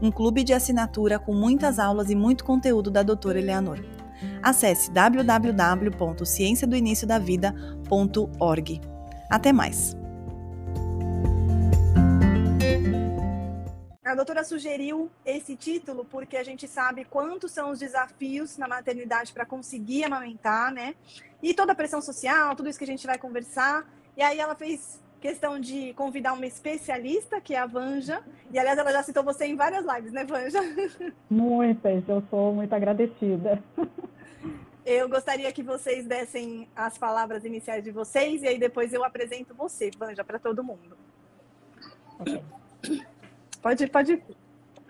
um clube de assinatura com muitas aulas e muito conteúdo da doutora Eleanor. Acesse www.cienciadoiniciodavida.org. Até mais! A doutora sugeriu esse título porque a gente sabe quantos são os desafios na maternidade para conseguir amamentar, né? E toda a pressão social, tudo isso que a gente vai conversar. E aí ela fez questão de convidar uma especialista, que é a Vanja. E, aliás, ela já citou você em várias lives, né, Vanja? Muitas, eu sou muito agradecida. Eu gostaria que vocês dessem as palavras iniciais de vocês e aí depois eu apresento você, Vanja, para todo mundo. Okay. Pode, pode.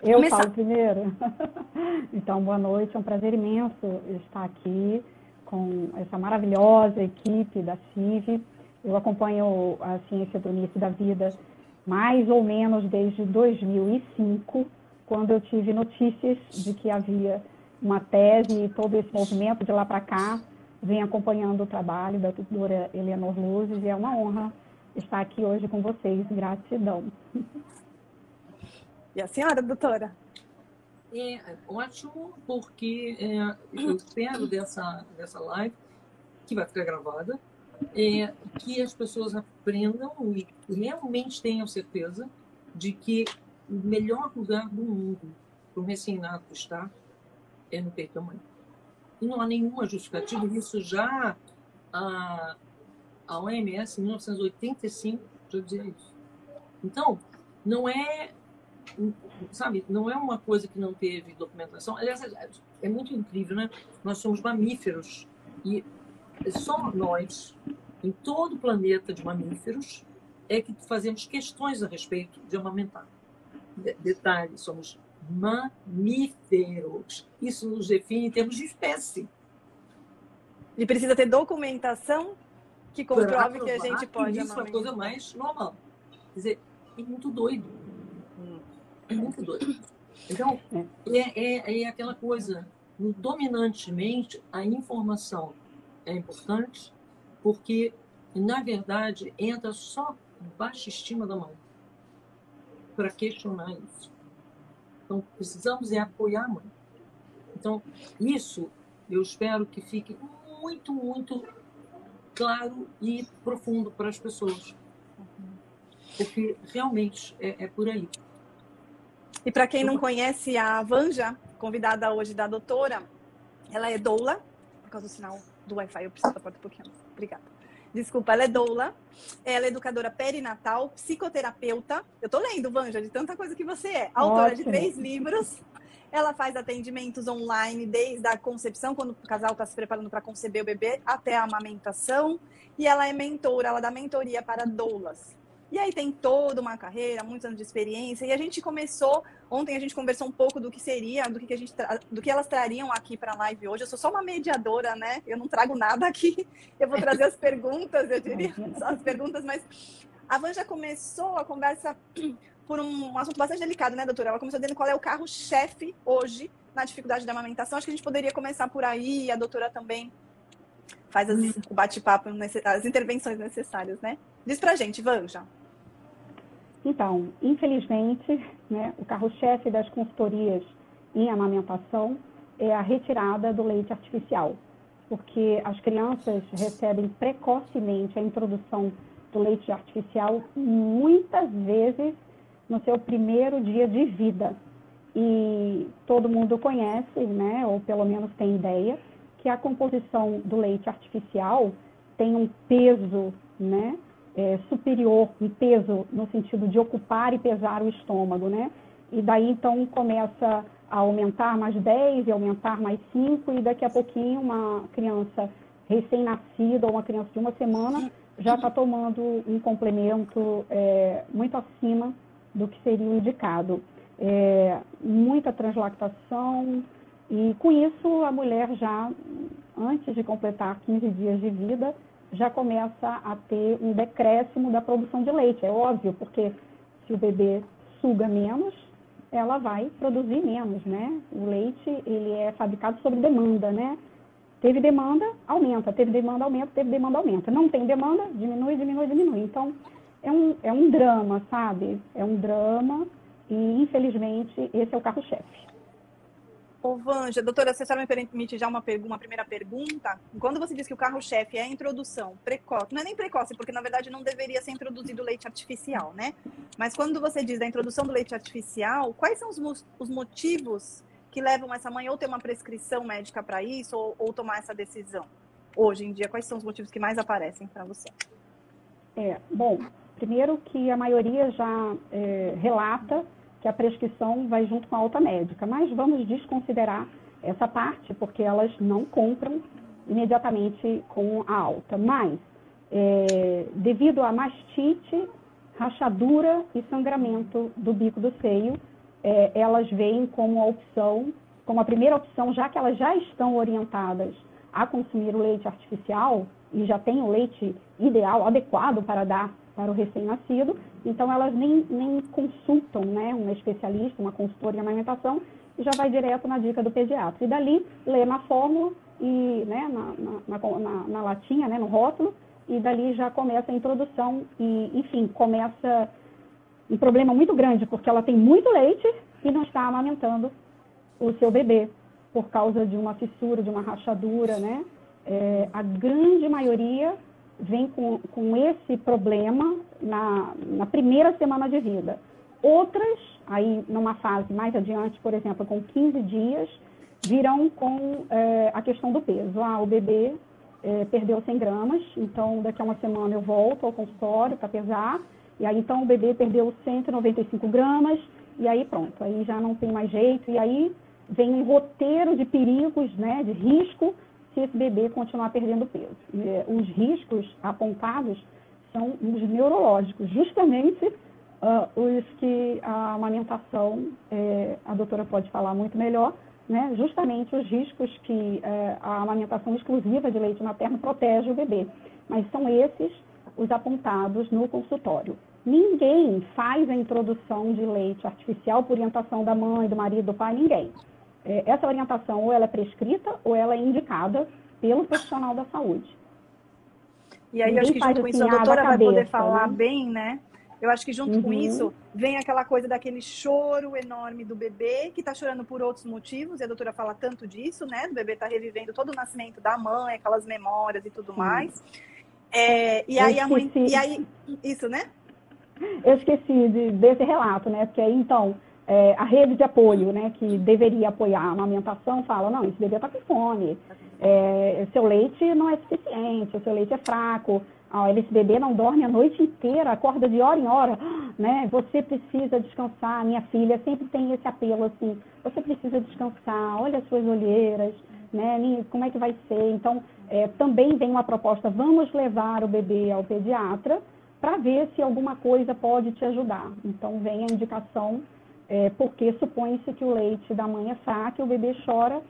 Eu começar. falo primeiro. Então, boa noite, é um prazer imenso estar aqui com essa maravilhosa equipe da CIV eu acompanho a ciência do início da vida mais ou menos desde 2005, quando eu tive notícias de que havia uma tese e todo esse movimento de lá para cá. Venho acompanhando o trabalho da doutora Eleanor Luzes e é uma honra estar aqui hoje com vocês. Gratidão. E a senhora, doutora? É ótimo, porque é, eu espero dessa, dessa live, que vai ficar gravada, é, que as pessoas aprendam e realmente tenham certeza de que o melhor lugar do mundo para um recém-nato estar é no peito da mãe. E não há nenhuma justificativa, isso já a, a OMS, em 1985, já dizia isso. Então, não é, sabe, não é uma coisa que não teve documentação. Aliás, é muito incrível, né? Nós somos mamíferos e só nós, em todo o planeta de mamíferos, é que fazemos questões a respeito de amamentar. Detalhe, somos mamíferos. Isso nos define em termos de espécie. E precisa ter documentação que comprove que a gente pode Isso é a coisa mais normal. Quer dizer, é muito doido. É muito doido. Então, é, é, é aquela coisa, dominantemente, a informação é importante porque, na verdade, entra só baixa estima da mãe para questionar isso. Então, precisamos é apoiar a mãe. Então, isso eu espero que fique muito, muito claro e profundo para as pessoas. Porque realmente é, é por aí. E para quem não conhece a Vanja, convidada hoje da doutora, ela é doula, por causa do sinal do Wi-Fi, eu preciso da porta um pouquinho. Obrigada. Desculpa, ela é doula, ela é educadora perinatal, psicoterapeuta. Eu tô lendo, Vanja, de tanta coisa que você é. Autora Ótimo. de três livros. Ela faz atendimentos online desde a concepção, quando o casal está se preparando para conceber o bebê, até a amamentação. E ela é mentora, ela dá mentoria para doulas. E aí tem toda uma carreira, muitos anos de experiência. E a gente começou, ontem a gente conversou um pouco do que seria, do que, a gente do que elas trariam aqui para a live hoje. Eu sou só uma mediadora, né? Eu não trago nada aqui. Eu vou trazer as perguntas, eu diria, as perguntas, mas a Van já começou a conversa por um assunto bastante delicado, né, doutora? Ela começou dizendo qual é o carro-chefe hoje na dificuldade da amamentação. Acho que a gente poderia começar por aí, e a doutora também faz as, o bate-papo, as intervenções necessárias, né? Diz pra gente, Vanja. Então, infelizmente, né, o carro-chefe das consultorias em amamentação é a retirada do leite artificial, porque as crianças recebem precocemente a introdução do leite artificial muitas vezes no seu primeiro dia de vida. E todo mundo conhece, né, ou pelo menos tem ideia, que a composição do leite artificial tem um peso, né, é, superior em peso, no sentido de ocupar e pesar o estômago, né? E daí então começa a aumentar mais 10 e aumentar mais 5, e daqui a pouquinho uma criança recém-nascida ou uma criança de uma semana já está tomando um complemento é, muito acima do que seria o indicado. é, muita translactação, e com isso a mulher já, antes de completar 15 dias de vida, já começa a ter um decréscimo da produção de leite. É óbvio, porque se o bebê suga menos, ela vai produzir menos, né? O leite, ele é fabricado sob demanda, né? Teve demanda, aumenta. Teve demanda, aumenta. Teve demanda, aumenta. Não tem demanda, diminui, diminui, diminui. Então, é um, é um drama, sabe? É um drama e, infelizmente, esse é o carro-chefe. Ô, Vanja, doutora, você só me permite já uma, uma primeira pergunta? Quando você diz que o carro-chefe é a introdução precoce, não é nem precoce, porque na verdade não deveria ser introduzido leite artificial, né? Mas quando você diz da introdução do leite artificial, quais são os, os motivos que levam essa mãe ou ter uma prescrição médica para isso ou, ou, tomar essa decisão? Hoje em dia, quais são os motivos que mais aparecem para você? É, bom, primeiro que a maioria já é, relata que a prescrição vai junto com a alta médica, mas vamos desconsiderar essa parte, porque elas não compram imediatamente com a alta. Mas, é, devido à mastite, rachadura e sangramento do bico do seio, é, elas veem como a opção, como a primeira opção, já que elas já estão orientadas a consumir o leite artificial e já têm o leite ideal, adequado para dar para o recém-nascido, então elas nem, nem consultam né, um especialista, uma consultora em amamentação, e já vai direto na dica do pediatra. E dali lê na fórmula e né, na, na, na, na latinha, né, no rótulo, e dali já começa a introdução e, enfim, começa um problema muito grande, porque ela tem muito leite e não está amamentando o seu bebê por causa de uma fissura, de uma rachadura, né? É, a grande maioria vem com, com esse problema na, na primeira semana de vida. Outras, aí numa fase mais adiante, por exemplo, com 15 dias, virão com é, a questão do peso. Ah, o bebê é, perdeu 100 gramas, então daqui a uma semana eu volto ao consultório para pesar, e aí então o bebê perdeu 195 gramas, e aí pronto, aí já não tem mais jeito, e aí vem um roteiro de perigos, né, de risco, se esse bebê continuar perdendo peso. Eh, os riscos apontados são os neurológicos, justamente uh, os que a amamentação, é, a doutora pode falar muito melhor, né? justamente os riscos que é, a amamentação exclusiva de leite materno protege o bebê. Mas são esses os apontados no consultório. Ninguém faz a introdução de leite artificial por orientação da mãe, do marido, do pai, ninguém essa orientação ou ela é prescrita ou ela é indicada pelo profissional da saúde. E aí, Ninguém acho que junto com isso, assim, a doutora vai poder falar né? bem, né? Eu acho que junto uhum. com isso vem aquela coisa daquele choro enorme do bebê que está chorando por outros motivos, e a doutora fala tanto disso, né? O bebê está revivendo todo o nascimento da mãe, aquelas memórias e tudo mais. É, e aí a mãe. E aí, isso, né? Eu esqueci de, desse relato, né? Porque aí, então, é, a rede de apoio, né, que deveria apoiar a amamentação, fala, não, esse bebê está com fome, é, seu leite não é suficiente, o seu leite é fraco, ó, esse bebê não dorme a noite inteira, acorda de hora em hora, né, você precisa descansar, minha filha sempre tem esse apelo assim, você precisa descansar, olha as suas olheiras, né, como é que vai ser? Então, é, também vem uma proposta, vamos levar o bebê ao pediatra para ver se alguma coisa pode te ajudar. Então, vem a indicação é, porque supõe-se que o leite da mãe é fraco e o bebê chora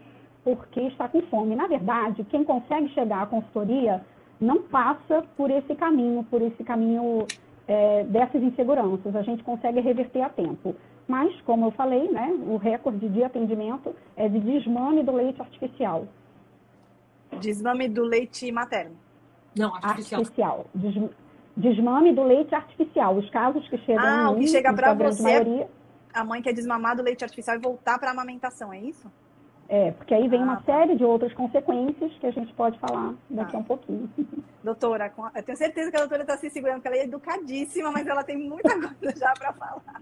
porque está com fome. Na verdade, quem consegue chegar à consultoria não passa por esse caminho, por esse caminho é, dessas inseguranças. A gente consegue reverter a tempo. Mas, como eu falei, né, o recorde de atendimento é de desmame do leite artificial. Desmame do leite materno? Não, artificial. artificial. desmame do leite artificial. Os casos que chegam ah, o que chega para você maioria, a mãe quer desmamar do leite artificial e voltar para a amamentação, é isso? É, porque aí vem ah, uma tá. série de outras consequências que a gente pode falar daqui a um pouquinho. Doutora, eu tenho certeza que a doutora está se segurando, porque ela é educadíssima, mas ela tem muita coisa já para falar.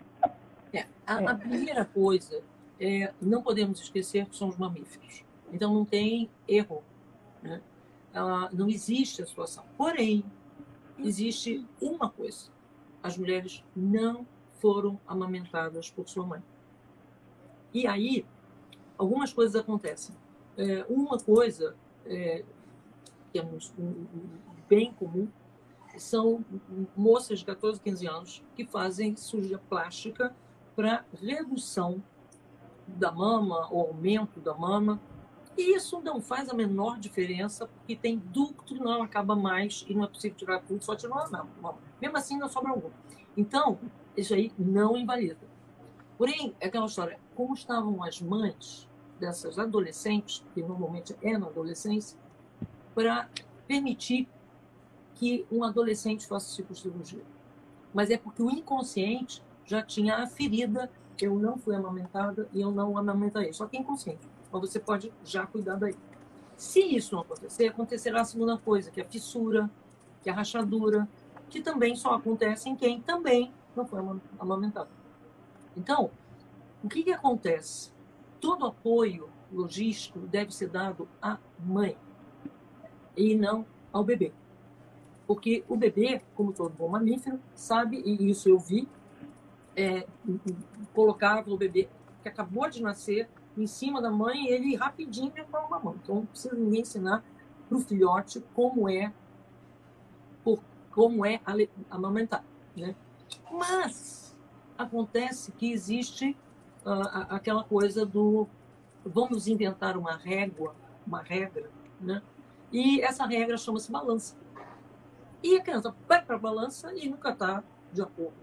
É, a, é. a, primeira coisa, é, não podemos esquecer que são os mamíferos. Então não tem erro. Né? Ah, não existe a situação. Porém, existe uma coisa: as mulheres não foram amamentadas por sua mãe. E aí, algumas coisas acontecem. É, uma coisa é, que é um, um, bem comum são moças de 14, 15 anos que fazem cirurgia plástica para redução da mama ou aumento da mama. E isso não faz a menor diferença, porque tem ducto, não acaba mais e não é possível tirar tudo, só tirar uma mama. Mesmo assim, não sobra algum. Então, isso aí não invalida. Porém, é aquela história, como estavam as mães dessas adolescentes, que normalmente é na adolescência, para permitir que um adolescente faça tipo cirurgia. Mas é porque o inconsciente já tinha a ferida, eu não fui amamentada e eu não amamentarei. Só que é inconsciente. Então você pode já cuidar daí. Se isso não acontecer, acontecerá a segunda coisa, que é a fissura, que é a rachadura, que também só acontece em quem também não foi amamentado. Então, o que, que acontece? Todo apoio logístico deve ser dado à mãe e não ao bebê. Porque o bebê, como todo bom mamífero, sabe, e isso eu vi, é, colocava o bebê que acabou de nascer em cima da mãe e ele rapidinho para uma mão. Então não precisa ninguém ensinar para o filhote como é por, como é amamentar. Né? Mas acontece que existe uh, aquela coisa do vamos inventar uma régua, uma regra, né? E essa regra chama-se balança. E a criança vai para a balança e nunca está de acordo.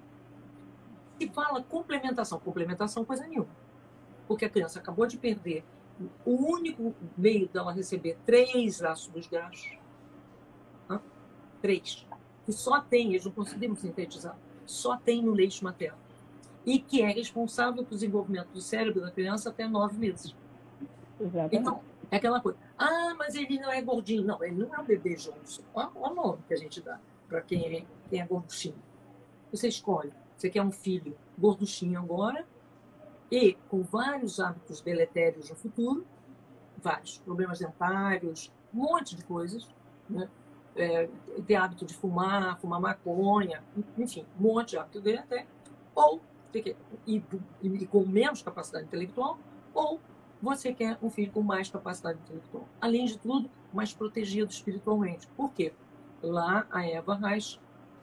Se fala complementação, complementação coisa nenhuma. Porque a criança acabou de perder o único meio dela receber três ácidos graxos, né? três, que só tem, eles não conseguimos sintetizar, só tem no leite materno. E que é responsável pelo desenvolvimento do cérebro da criança até nove meses. Exatamente. Então, é aquela coisa. Ah, mas ele não é gordinho. Não, ele não é o bebê Johnson. Olha o nome que a gente dá para quem é, quem é gorduchinho. Você escolhe. Você quer um filho gorduchinho agora e com vários hábitos deletérios no futuro, vários problemas dentários, um monte de coisas, né? É, ter hábito de fumar, fumar maconha, enfim, um monte de hábito deletério, ou ter e, e com menos capacidade intelectual, ou você quer um filho com mais capacidade intelectual. Além de tudo, mais protegido espiritualmente. Por quê? Lá a Eva Reich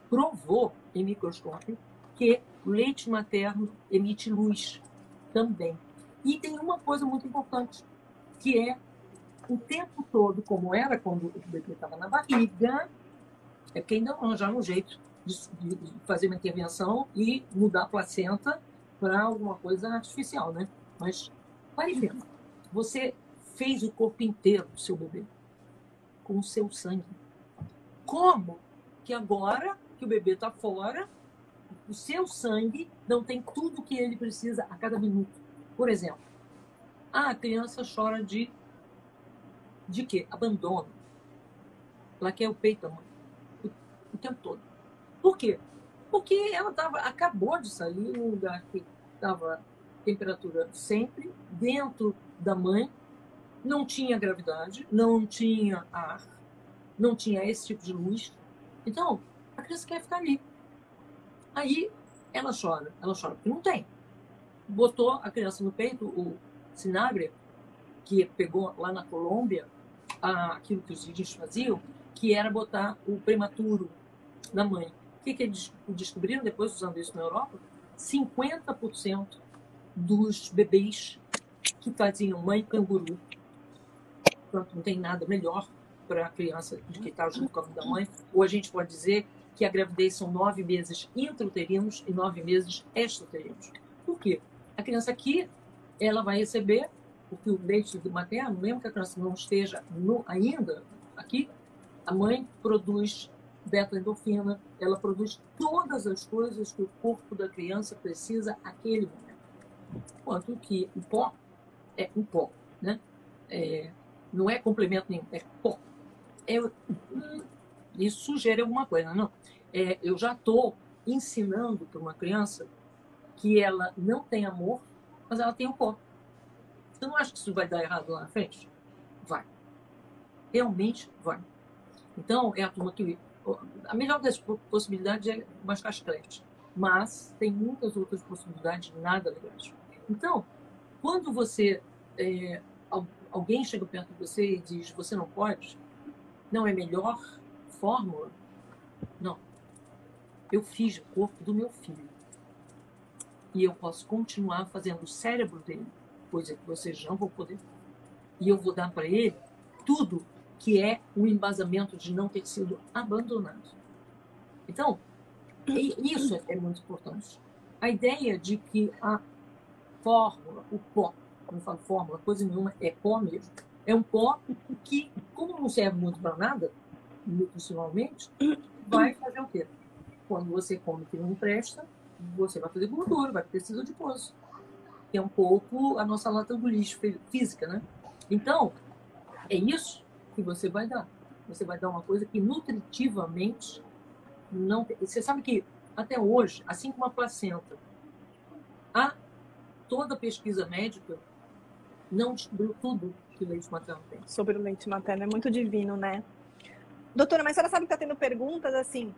provou em microscópio que o leite materno emite luz também. E tem uma coisa muito importante, que é o tempo todo, como era quando o bebê estava na barriga, é porque ainda não arranjaram um jeito de, de, fazer uma intervenção e mudar a placenta para alguma coisa artificial, né? Mas pare bem. Você fez o corpo inteiro do seu bebê com o seu sangue. Como que agora que o bebê está fora, o seu sangue não tem tudo que ele precisa a cada minuto? Por exemplo, a criança chora de de quê? Abandono. Ela quer o peito o, o tempo todo. Por quê? Porque ela tava, acabou de sair num lugar que estava temperatura sempre, dentro da mãe, não tinha gravidade, não tinha ar, não tinha esse tipo de luz. Então, a criança quer ficar ali. Aí ela chora, ela chora porque não tem. Botou a criança no peito, o Sinagre, que pegou lá na Colômbia aquilo que os indígenas faziam, que era botar o prematuro na mãe. O que, que eles descobriram depois, usando isso na Europa? 50% dos bebês que faziam mãe canguru. Portanto, não tem nada melhor para a criança de que está junto com a mãe. Ou a gente pode dizer que a gravidez são nove meses intrauterinos e nove meses extrauterinos. Por quê? A criança aqui, ela vai receber, porque o leite do materno, mesmo que a criança não esteja no, ainda aqui, a mãe produz beta-endorfina, ela produz todas as coisas que o corpo da criança precisa naquele momento. Enquanto que o pó é um pó, né? É, não é complemento nenhum, é pó. É, isso sugere alguma coisa, não? É, eu já estou ensinando para uma criança que ela não tem amor, mas ela tem o pó. Você não acha que isso vai dar errado lá na frente? Vai. Realmente vai. Então, é a turma que. A melhor das possibilidades é mais casclete. Mas tem muitas outras possibilidades nada legais. Então, quando você é, alguém chega perto de você e diz você não pode, não é melhor fórmula? Não. Eu fiz o corpo do meu filho. e eu posso continuar fazendo o cérebro dele, coisa que vocês não vão poder. E eu vou dar para ele tudo que é um embasamento de não ter sido abandonado. Então, isso é muito importante. A ideia de que a fórmula, o pó, quando falo fórmula, coisa nenhuma, é pó mesmo. É um pó que, como não serve muito para nada, nutricionalmente, vai fazer o quê? Quando você come que não presta, você vai fazer gordura, vai ter tecido adiposo. Que é um pouco a nossa lata do lixo física, né? Então, é isso que você vai dar. Você vai dar uma coisa que nutritivamente não tem. Você sabe que até hoje, assim como a placenta, a toda pesquisa médica não descobriu tudo que o leite materno tem. Sobre o leite materno é muito divino, né? Doutora, mas a senhora sabe que está tendo perguntas assim,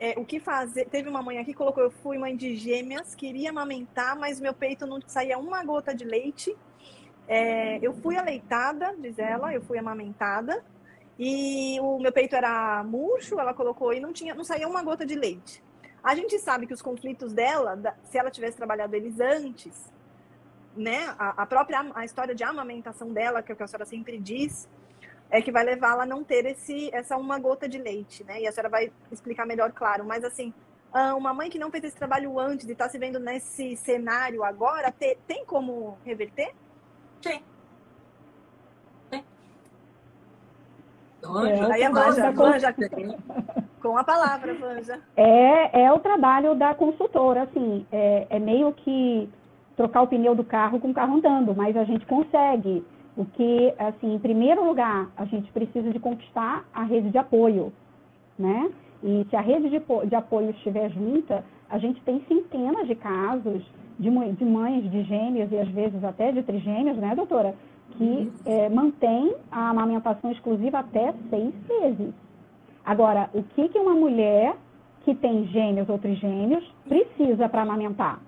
é, o que fazer? Teve uma mãe aqui que colocou, eu fui mãe de gêmeas, queria amamentar, mas meu peito não saía uma gota de leite. É, eu fui aleitada, diz ela, eu fui amamentada, e o meu peito era murcho, ela colocou, e não, tinha, não saía uma gota de leite. A gente sabe que os conflitos dela, se ela tivesse trabalhado eles antes, né, a, a própria a história de amamentação dela, que é o que a senhora sempre diz, é que vai levá-la a não ter esse, essa uma gota de leite, né? E a senhora vai explicar melhor, claro. Mas assim, ah, uma mãe que não fez esse trabalho antes e está se vendo nesse cenário agora, tem como reverter? Tem. Tem. É, Aí a Vanja, Vanja, com a palavra, Vanja. É, é o trabalho da consultora, assim, é, é meio que trocar o pneu do carro com o carro andando, mas a gente consegue o que, assim, em primeiro lugar, a gente precisa de conquistar a rede de apoio, né? E se a rede de, de apoio estiver junta, a gente tem centenas de casos de, de mães de gêmeos e às vezes até de trigêmeos, né, doutora? Que é, mantém a amamentação exclusiva até seis meses. Agora, o que, que uma mulher que tem gêmeos ou trigêmeos precisa para amamentar?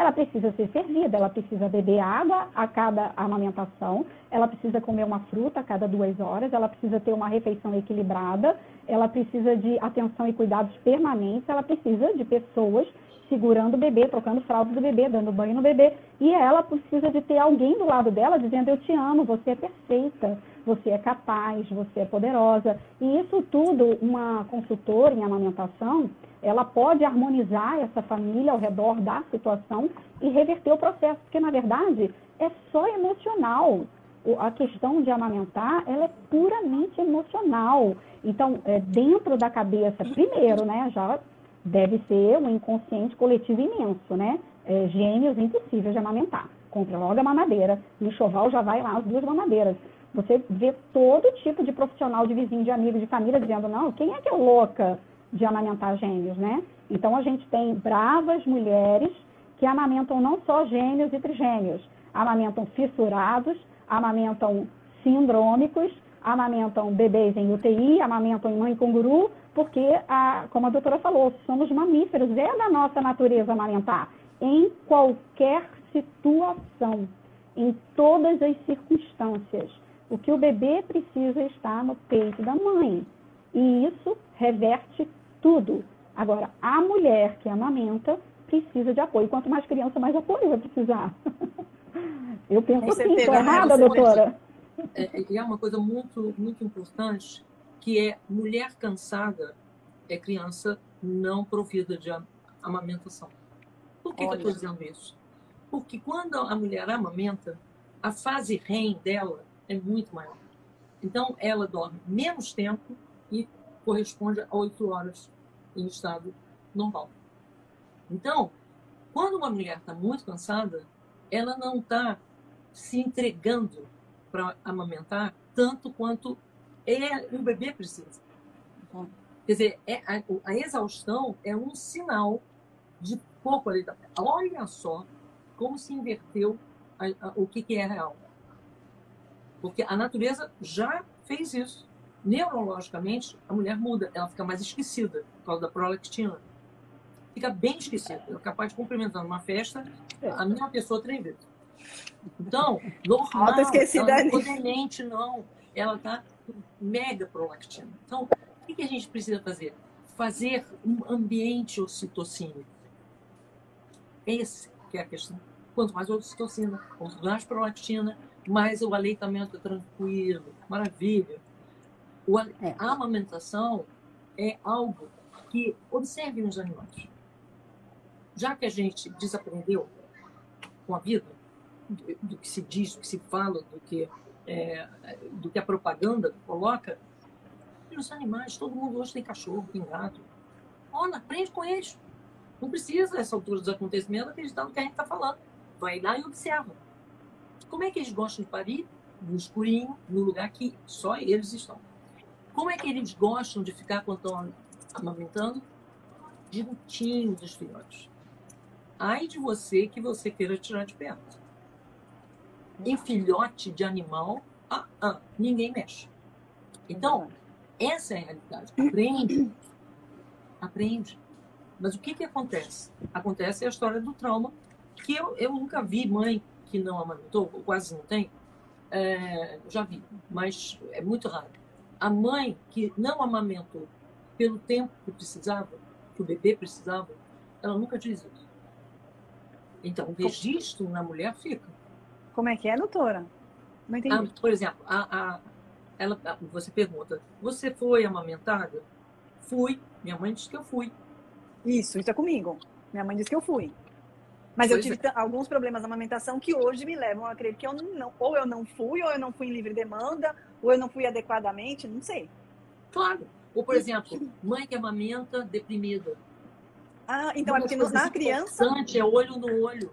Ela precisa ser servida, ela precisa beber água a cada amamentação, ela precisa comer uma fruta a cada duas horas, ela precisa ter uma refeição equilibrada, ela precisa de atenção e cuidados permanentes, ela precisa de pessoas segurando o bebê, trocando fralda do bebê, dando banho no bebê, e ela precisa de ter alguém do lado dela dizendo eu te amo, você é perfeita, você é capaz, você é poderosa. E isso tudo, uma consultora em amamentação, ela pode harmonizar essa família ao redor da situação e reverter o processo, porque na verdade é só emocional. A questão de amamentar, ela é puramente emocional. Então, é, dentro da cabeça, primeiro, né, já deve ser um inconsciente coletivo imenso, né? É, gêmeos impossíveis de amamentar. Compre logo a mamadeira. No enxoval já vai lá as duas mamadeiras. Você vê todo tipo de profissional, de vizinho, de amigo, de família dizendo, não, quem é que é louca de amamentar gêmeos, né? Então a gente tem bravas mulheres que amamentam não só gêmeos e trigêmeos, amamentam fissurados, amamentam sindrômicos, amamentam bebês em UTI, amamentam em mãe canguru, porque, a, como a doutora falou, somos mamíferos, é da nossa natureza amamentar, em qualquer situação, em todas as circunstâncias. O que o bebê precisa está no peito da mãe. E isso reverte tudo. Agora, a mulher que amamenta precisa de apoio. Quanto mais criança, mais apoio vai precisar. Eu penso Com assim, estou errada, doutora? É, é uma coisa muito, muito importante, que é mulher cansada é criança não provida de amamentação. Por que, que eu estou dizendo isso? Porque quando a mulher amamenta, a fase REM dela é muito maior. Então, ela dorme menos tempo e corresponde a oito horas em estado normal. Então, quando uma mulher está muito cansada, ela não está se entregando para amamentar tanto quanto é, o bebê precisa. Quer dizer, é, a, a, exaustão é um sinal de pouco ali. Olha só como se inverteu a, a, o que, que é real. Porque a natureza já fez isso neurologicamente, a mulher muda, ela fica mais esquecida por causa da prolactina. Fica bem esquecida. Ela é capaz de cumprimentar numa festa a mesma pessoa três vezes. Então, normal, ela não é demente, não. Ela está mega prolactina. Então, o que, que a gente precisa fazer? Fazer um ambiente ocitocínico. Esse, que é a questão. Quanto mais ocitocina, quanto mais prolactina, mais o aleitamento é tranquilo, maravilha. O, a amamentação é algo que observe nos animais. Já que a gente desaprendeu com a vida, do, do que se diz, do que se fala, do que, é, do que a propaganda coloca, e os animais, todo mundo hoje tem cachorro, tem gato. Olha, aprende com eles. Não precisa, nessa altura dos acontecimentos, acreditar no que a gente está falando. Vai lá e observa. Como é que eles gostam de parir? No escurinho, no lugar que só eles estão. Como é que eles gostam de ficar quando estão amamentando? Juntinho dos filhotes. Ai de você que você queira tirar de perto. Em filhote de animal, ah, ah, ninguém mexe. Então, essa é a realidade. Aprende. Aprende. Mas o que, que acontece? Acontece a história do trauma, que eu, eu nunca vi mãe que não amamentou, quase não tem. É, já vi, mas é muito raro. A mãe que não amamentou pelo tempo que precisava, que o bebê precisava, ela nunca diz isso. Então, o registro na mulher fica. Como é que é, doutora? Não entendi. Ah, por exemplo, a, a, ela, você pergunta, você foi amamentada? Fui. Minha mãe disse que eu fui. Isso, isso é comigo. Minha mãe disse que eu fui. Mas pois eu tive é. alguns problemas na amamentação que hoje me levam a crer que eu não, ou eu não fui, ou eu não fui em livre demanda, ou eu não fui adequadamente, não sei. Claro. Ou, por exemplo, mãe que amamenta deprimida. Ah, então é porque na criança. É olho no olho.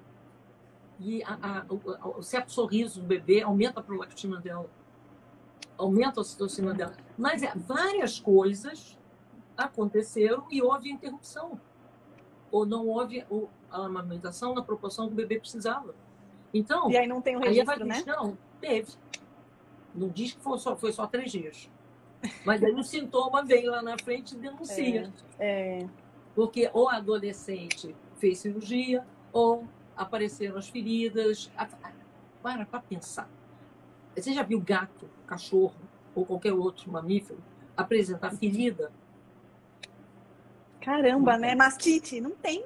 E a, a, o, o certo sorriso do bebê aumenta a prolactina dela aumenta a ocitocina dela. Mas é, várias coisas aconteceram e houve interrupção. Ou não houve a amamentação na proporção que o bebê precisava. Então. E aí não tem o registro, né? Não, teve. Não diz que foi só, foi só três dias. Mas aí o sintoma vem lá na frente e denuncia. É, é. Porque ou a adolescente fez cirurgia, ou apareceram as feridas. Para para pensar. Você já viu gato, cachorro ou qualquer outro mamífero apresentar ferida? Caramba, né? Mastite, não tem.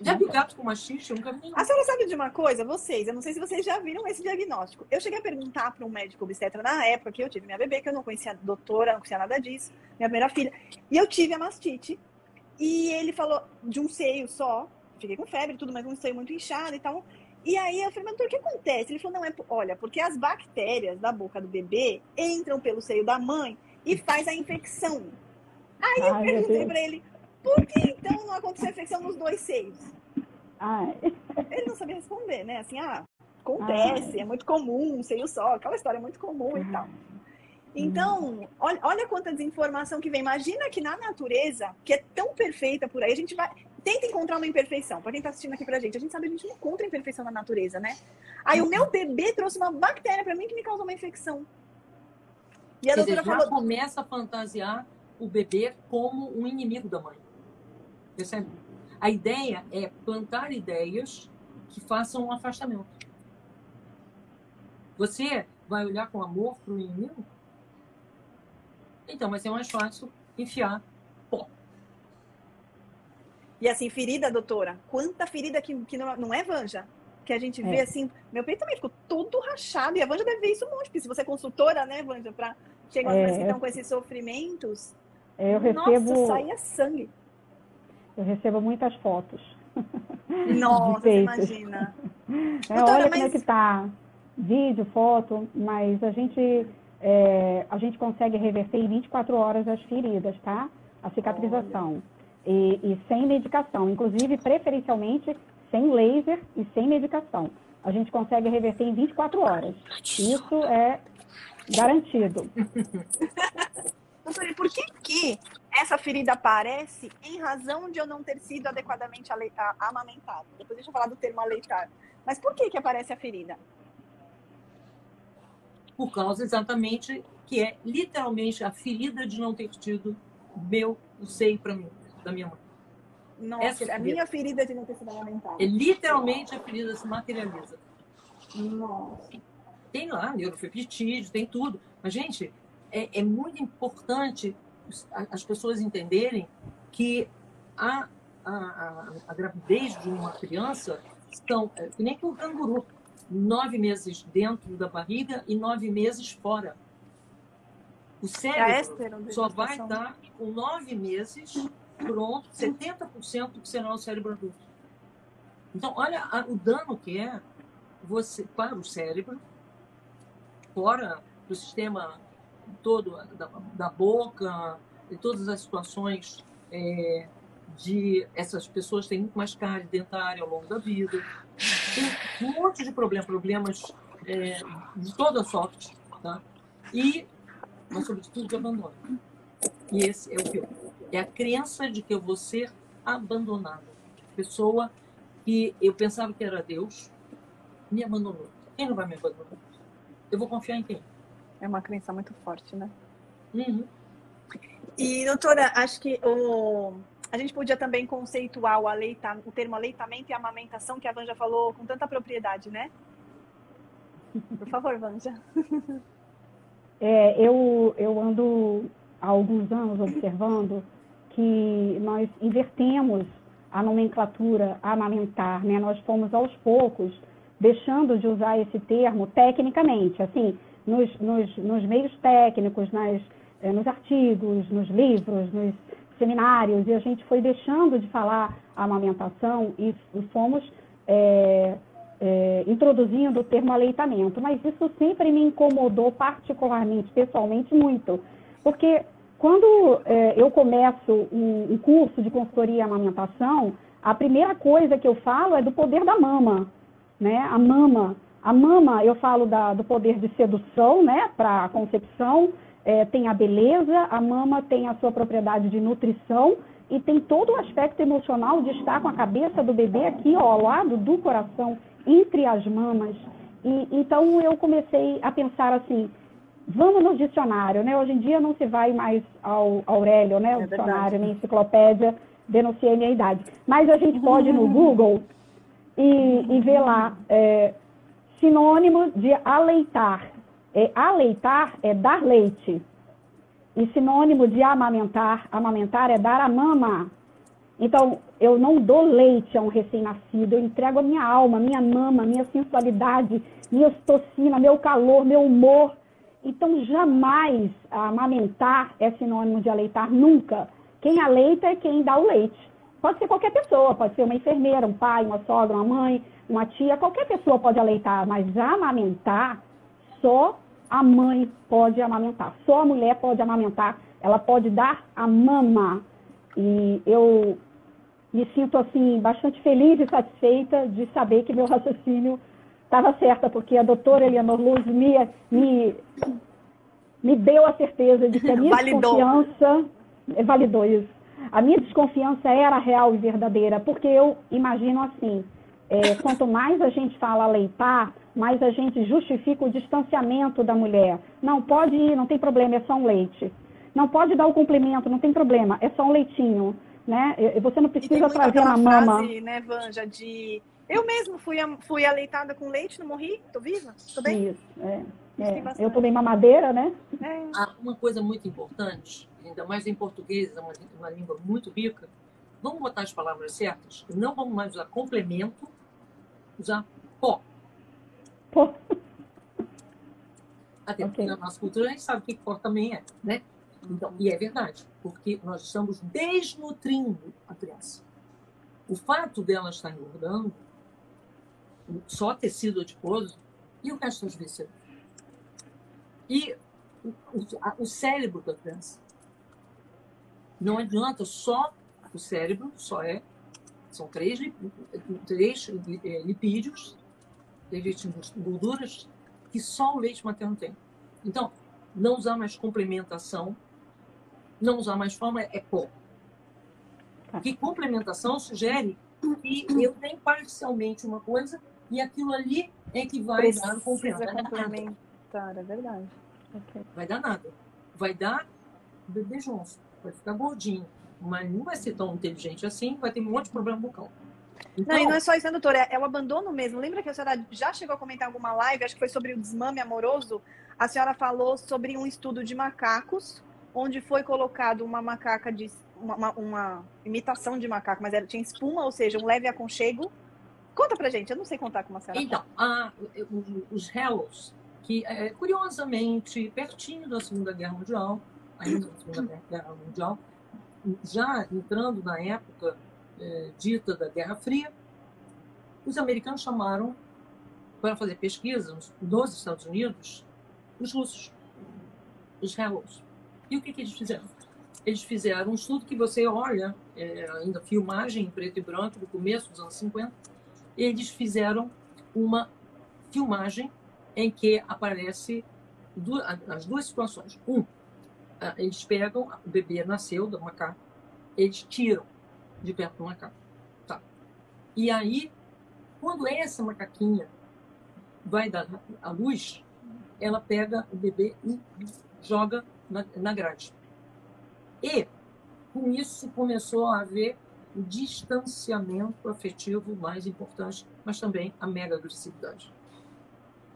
Já viu gato com mastite? Eu nunca vi. A senhora sabe de uma coisa? Vocês, eu não sei se vocês já viram esse diagnóstico. Eu cheguei a perguntar para um médico obstetra na época que eu tive minha bebê, que eu não conhecia a doutora, não conhecia nada disso, minha primeira filha. E eu tive a mastite. E ele falou de um seio só. Fiquei com febre tudo, mas um seio muito inchado e tal. E aí eu falei, mas o que acontece? Ele falou, não, é, olha, porque as bactérias da boca do bebê entram pelo seio da mãe e faz a infecção. Aí Ai, eu perguntei para ele, por que então não aconteceu a infecção nos dois seios? Ai. Ele não sabia responder, né? Assim, ah, acontece, Ai. é muito comum, um seio só, aquela história é muito comum e tal. Então, olha, olha quanta desinformação que vem. Imagina que na natureza, que é tão perfeita por aí, a gente vai tenta encontrar uma imperfeição. Para quem está assistindo aqui pra gente, a gente sabe que a gente não encontra imperfeição na natureza, né? Aí o meu bebê trouxe uma bactéria para mim que me causou uma infecção. E a Quer doutora dizer, falou... começa a fantasiar o bebê como um inimigo da mãe. Percebe? A ideia é plantar ideias que façam um afastamento. Você vai olhar com amor para o inimigo? Então vai ser mais fácil enfiar e assim, ferida, doutora, quanta ferida que, que não, não é Vanja? Que a gente vê é. assim, meu peito também ficou todo rachado, e a Vanja deve ver isso um monte, porque se você é consultora, né, Vanja, para chegar é, que estão com esses sofrimentos, eu recebo, nossa, saia sangue. Eu recebo muitas fotos. Nossa, imagina. É, doutora, olha mas... como é que tá. Vídeo, foto, mas a gente, é, a gente consegue reverter em 24 horas as feridas, tá? A cicatrização. E, e sem medicação, inclusive preferencialmente sem laser e sem medicação. A gente consegue reverter em 24 horas. Isso é garantido. Doutor, e por que, que essa ferida aparece em razão de eu não ter sido adequadamente amamentado? Depois deixa eu falar do termo aleitar. Mas por que, que aparece a ferida? Por causa exatamente que é literalmente a ferida de não ter tido meu seio para mim da minha mãe. Nossa, Essa a minha ferida de não ter sido amamentada. É literalmente a ferida se materializa. Nossa. Tem lá neurofepitídeo, tem tudo. Mas, gente, é, é muito importante as pessoas entenderem que a, a, a, a gravidez de uma criança são é, que nem que o canguru, nove meses dentro da barriga e nove meses fora. O cérebro só vai estar com nove meses pronto, 70% que será o cérebro adulto. Então, olha o dano que é você para o cérebro, fora do sistema todo da, da boca, e todas as situações é, de essas pessoas têm muito mais cárie dentária ao longo da vida. Tem um monte de problemas, problemas é, de toda sorte, tá? E, mas sobretudo de abandono. E esse é o pior. É a crença de que eu vou ser abandonada. Pessoa que eu pensava que era Deus, me abandonou. Quem não vai me abandonar? Eu vou confiar em quem? É uma crença muito forte, né? Uhum. E, doutora, acho que o, a gente podia também conceituar o, aleita, o termo aleitamento e amamentação, que a Vanja falou com tanta propriedade, né? Por favor, Vanja. É, eu, eu ando há alguns anos observando que nós invertemos a nomenclatura amamentar, né? Nós fomos aos poucos deixando de usar esse termo tecnicamente, assim, nos, nos, nos meios técnicos, nas, eh, nos artigos, nos livros, nos seminários, e a gente foi deixando de falar amamentação e, fomos é, é, introduzindo o termo aleitamento. Mas isso sempre me incomodou particularmente, pessoalmente, muito. Porque quando eu começo um, um curso de consultoria e amamentação, a primeira coisa que eu falo é do poder da mama, né? A mama. A mama, eu falo da, do poder de sedução, né? Para a concepção, é, tem a beleza, a mama tem a sua propriedade de nutrição e tem todo o aspecto emocional de estar com a cabeça do bebê aqui, ó, ao lado do coração, entre as mamas. E, então eu comecei a pensar assim, vamos no dicionário, né? Hoje em dia não se vai mais ao Aurélio, né? O é dicionário, nem enciclopédia, denunciei minha idade. Mas a gente pode ir no Google e, e ver lá é, sinônimo de aleitar. É, aleitar é dar leite. E sinônimo de amamentar, amamentar é dar a mama. Então, eu não dou leite a um recém-nascido, eu entrego a minha alma, minha mama, minha sensualidade, minha ocitocina, meu calor, meu humor. Então, jamais amamentar é sinônimo de aleitar, nunca. Quem aleita é quem dá o leite. Pode ser qualquer pessoa, pode ser uma enfermeira, um pai, uma sogra, uma mãe, uma tia, qualquer pessoa pode aleitar, mas amamentar só a mãe pode amamentar, só a mulher pode amamentar, ela pode dar a mama. E eu me sinto assim bastante feliz e satisfeita de saber que meu raciocínio estava certo, porque a doutora Eleanor Luz me, me, me deu a certeza de que a minha validou. desconfiança validou isso. A minha desconfiança era real e verdadeira, porque eu imagino assim, é, quanto mais a gente fala aleitar, mais a gente justifica o distanciamento da mulher. Não, pode ir, não tem problema, é só um leite. Não pode dar o complemento, não tem problema, é só um leitinho. Né? Você não precisa trazer uma mama. Frase, né, Vanja, de eu mesmo fui, fui aleitada com leite, não morri, tô viva, tô bem. Isso, é. é. Eu tomei mamadeira, né? É. Ah, uma coisa muito importante, ainda mais em português, é uma, uma língua muito rica, vamos botar as palavras certas, não vamos mais usar complemento, usar pó. Pó. Até porque okay. na nossa cultura a gente sabe que pó também é, né? Então, e é verdade, porque nós estamos desnutrindo a criança. O fato dela estar engordando, só tecido adiposo, e o resto das vísceras. E o, o, o cérebro da criança. Não adianta só o cérebro, só é. São três, três é, lipídios, três gorduras, que só o leite materno tem. Então, não usar mais complementação, não usar mais forma é pó. Tá. Que complementação sugere que eu tenho parcialmente uma coisa e aquilo ali é que vai Precisa dar complementar, é verdade. Okay. Vai dar nada. Vai dar bebê jonso vai ficar gordinho, mas não vai ser tão inteligente assim, vai ter um monte de problema bucal. Então... Não, e não é só isso, né, doutora? É, é, o abandono mesmo. Lembra que a senhora já chegou a comentar em alguma live, acho que foi sobre o desmame amoroso? A senhora falou sobre um estudo de macacos, onde foi colocado uma macaca de. Uma, uma, uma imitação de macaco, mas ela tinha espuma, ou seja, um leve aconchego, Conta pra gente, eu não sei contar como a senhora Então, a, os Hellos, que é, curiosamente, pertinho da Segunda Guerra Mundial, ainda na Segunda Guerra Mundial, já entrando na época é, dita da Guerra Fria, os americanos chamaram para fazer pesquisas nos Estados Unidos os russos, os Hellos. E o que, que eles fizeram? Eles fizeram um estudo que você olha, é, ainda filmagem em preto e branco, do começo dos anos 50. Eles fizeram uma filmagem em que aparece duas, as duas situações. Um, eles pegam, o bebê nasceu do macaco, eles tiram de perto do macaco. Tá. E aí, quando essa macaquinha vai dar a luz, ela pega o bebê e joga na, na grade. E com isso começou a haver o distanciamento afetivo mais importante, mas também a mega agressividade.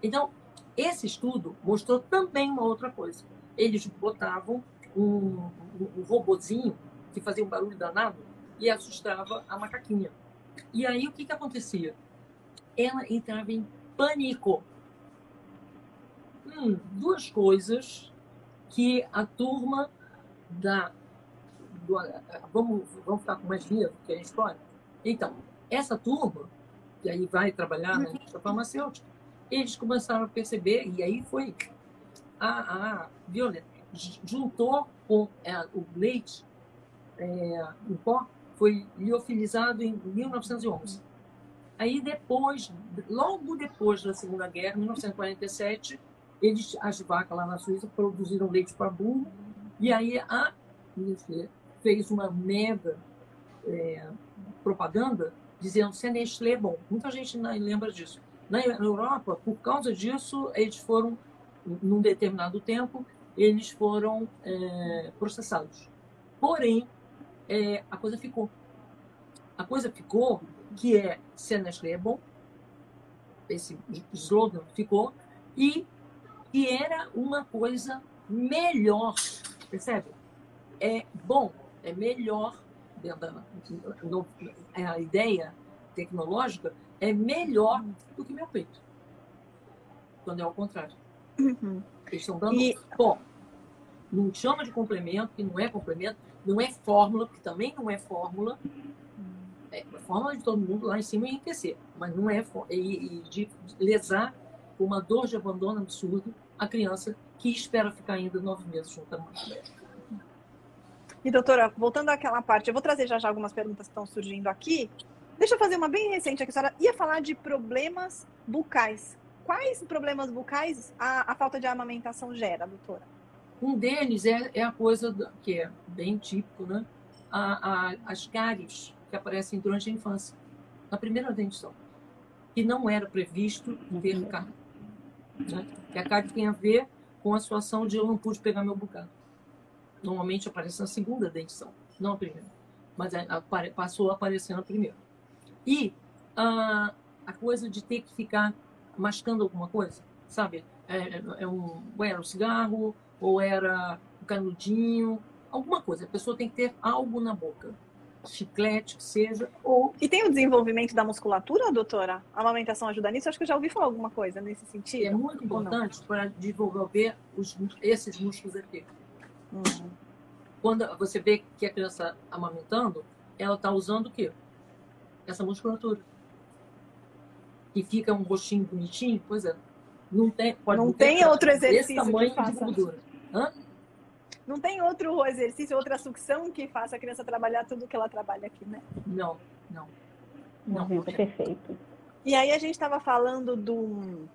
Então, esse estudo mostrou também uma outra coisa. Eles botavam um, um, um robozinho que fazia um barulho danado e assustava a macaquinha. E aí o que, que acontecia? Ela entrava em pânico. Hum, duas coisas que a turma da. Do, vamos, vamos ficar com mais dinheiro, que é a história. Então, essa turma, que aí vai trabalhar na indústria farmacêutica, eles começaram a perceber, e aí foi a, a violência, juntou com é, o leite é, em pó, foi liofilizado em 1911. Aí depois, logo depois da Segunda Guerra, 1947, eles, as vacas lá na Suíça produziram leite para burro, e aí a fez uma mega é, propaganda dizendo que a Nestlé é bom. Muita gente não lembra disso. Na Europa, por causa disso, eles foram, num determinado tempo, eles foram é, processados. Porém, é, a coisa ficou. A coisa ficou que é se a Nestlé é bom, esse slogan ficou, e que era uma coisa melhor, percebe? É bom, é melhor, a ideia tecnológica é melhor do que meu peito. Quando é ao contrário. Uhum. Eles estão dando e... bom. Não chama de complemento, que não é complemento, não é fórmula, que também não é fórmula. É fórmula de todo mundo lá em cima é enriquecer, mas não é e, e de lesar com uma dor de abandono absurdo a criança que espera ficar ainda nove meses junto à mãe. E doutora, voltando àquela parte, eu vou trazer já já algumas perguntas que estão surgindo aqui. Deixa eu fazer uma bem recente aqui. A senhora ia falar de problemas bucais. Quais problemas bucais a, a falta de amamentação gera, doutora? Um deles é, é a coisa que é bem típico, né? A, a, as cáries que aparecem durante a infância, na primeira dentição, que não era previsto ter cárie. Né? Que a cárie tem a ver com a situação de eu não pude pegar meu bocado. Normalmente aparece na segunda dentição, não a primeira. Mas passou a aparecer na primeira. E a, a coisa de ter que ficar mascando alguma coisa, sabe? É, é, é um, ou era um cigarro, ou era um canudinho, alguma coisa. A pessoa tem que ter algo na boca. Chiclete, que seja, ou... E tem o desenvolvimento da musculatura, doutora? A amamentação ajuda nisso? Acho que eu já ouvi falar alguma coisa nesse sentido. É muito importante para desenvolver os, esses músculos aqui. Uhum. Quando você vê que a criança amamentando, ela está usando o quê? essa musculatura. E fica um rostinho bonitinho, pois é. Não tem, pode não, tem outro exercício que faça. de Hã? Não tem outro exercício, outra sucção que faça a criança trabalhar tudo que ela trabalha aqui, né? Não, não. Não, não perfeito. E aí a gente estava falando do,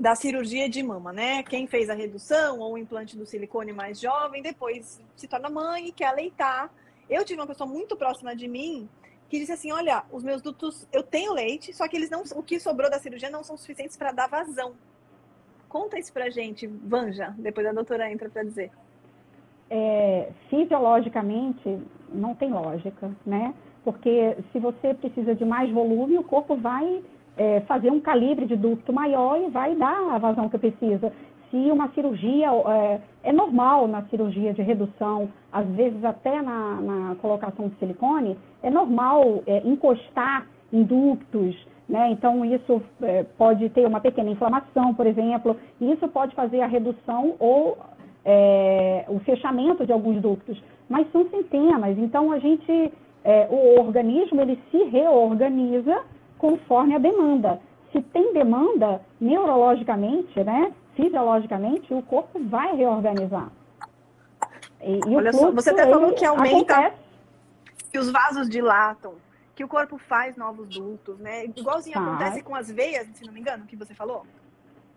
da cirurgia de mama, né? Quem fez a redução ou o implante do silicone mais jovem, depois se torna mãe e quer aleitar. Eu tive uma pessoa muito próxima de mim que disse assim: olha, os meus dutos, eu tenho leite, só que eles não, o que sobrou da cirurgia não são suficientes para dar vazão. Conta isso pra gente, Vanja, depois a doutora entra para dizer. É, fisiologicamente, não tem lógica, né? Porque se você precisa de mais volume, o corpo vai é, fazer um calibre de ducto maior e vai dar a vazão que precisa se uma cirurgia é, é, normal na cirurgia de redução, às vezes até na, na colocação de silicone, é normal é, encostar em ductos, né? Então, isso é, pode ter uma pequena inflamação, por exemplo, e isso pode fazer a redução ou é, o fechamento de alguns ductos, mas são centenas. Então, a gente, é, o organismo, ele se reorganiza conforme a demanda. Se tem demanda, neurologicamente, né, fisiologicamente, o corpo vai reorganizar. E, e Olha só, você até falou que aumenta, acontece. que os vasos dilatam, que o corpo faz novos ductos, né? Igualzinho faz. acontece com as veias, se não me engano, que você falou.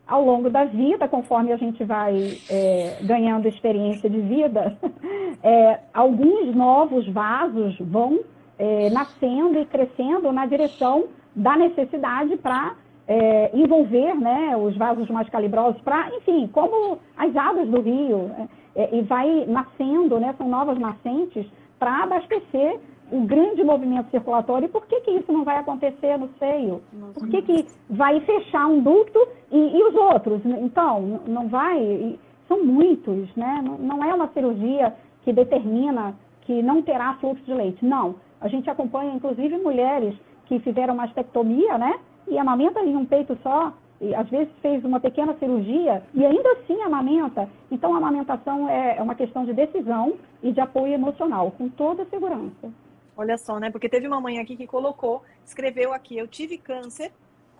Ao longo da vida, conforme a gente vai é, ganhando experiência de vida, é, alguns novos vasos vão é, nascendo e crescendo na direção da necessidade para é, envolver né, os vasos mais calibrosos, para, enfim, como as águas do rio, é, e vai nascendo, né, são novas nascentes, para abastecer um grande movimento circulatório. E por que, que isso não vai acontecer no seio? Por que, que vai fechar um ducto e, e os outros? Então, não vai. São muitos, né? Não, não é uma cirurgia que determina que não terá fluxo de leite. Não. A gente acompanha, inclusive, mulheres que fizeram mastectomia, né? E amamenta em um peito só, e às vezes fez uma pequena cirurgia e ainda assim amamenta. Então, a amamentação é, é uma questão de decisão e de apoio emocional, com toda segurança. Olha só, né? Porque teve uma mãe aqui que colocou, escreveu aqui: eu tive câncer,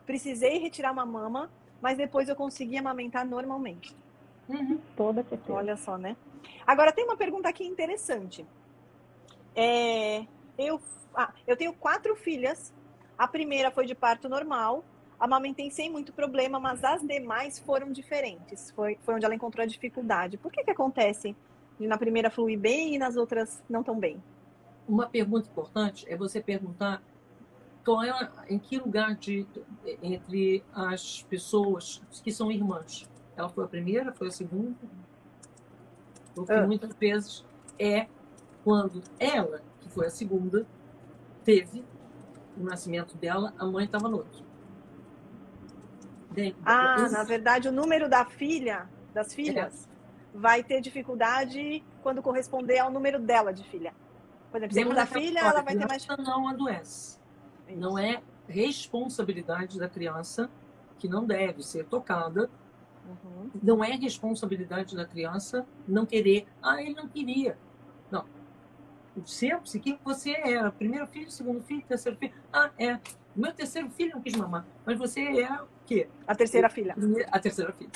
precisei retirar uma mama, mas depois eu consegui amamentar normalmente. Uhum. Toda certeza. Olha só, né? Agora tem uma pergunta aqui interessante. É, eu, ah, eu tenho quatro filhas. A primeira foi de parto normal, amamentei sem muito problema, mas as demais foram diferentes. Foi, foi onde ela encontrou a dificuldade. Por que que acontece de na primeira fluir bem e nas outras não tão bem? uma pergunta importante é você perguntar qual é, em que lugar de, entre as pessoas que são irmãs. Ela foi a primeira, foi a segunda? Porque ah. muitas vezes é quando ela, que foi a segunda, teve o nascimento dela, a mãe estava no outro. ah, na verdade, o número da filha, das filhas, é. vai ter dificuldade quando corresponder ao número dela de filha. Por exemplo, segunda filha, ela vai ter mais. Não adoece. Isso. Não é responsabilidade da criança que não deve ser tocada. Uhum. Não é responsabilidade da criança não querer. Ah, ele não queria. Não. O seu, se quem você era, primeiro filho, segundo filho, terceiro filho. Ah, é. Meu terceiro filho não quis mamar. Mas você é o quê? A terceira filha. A terceira filha.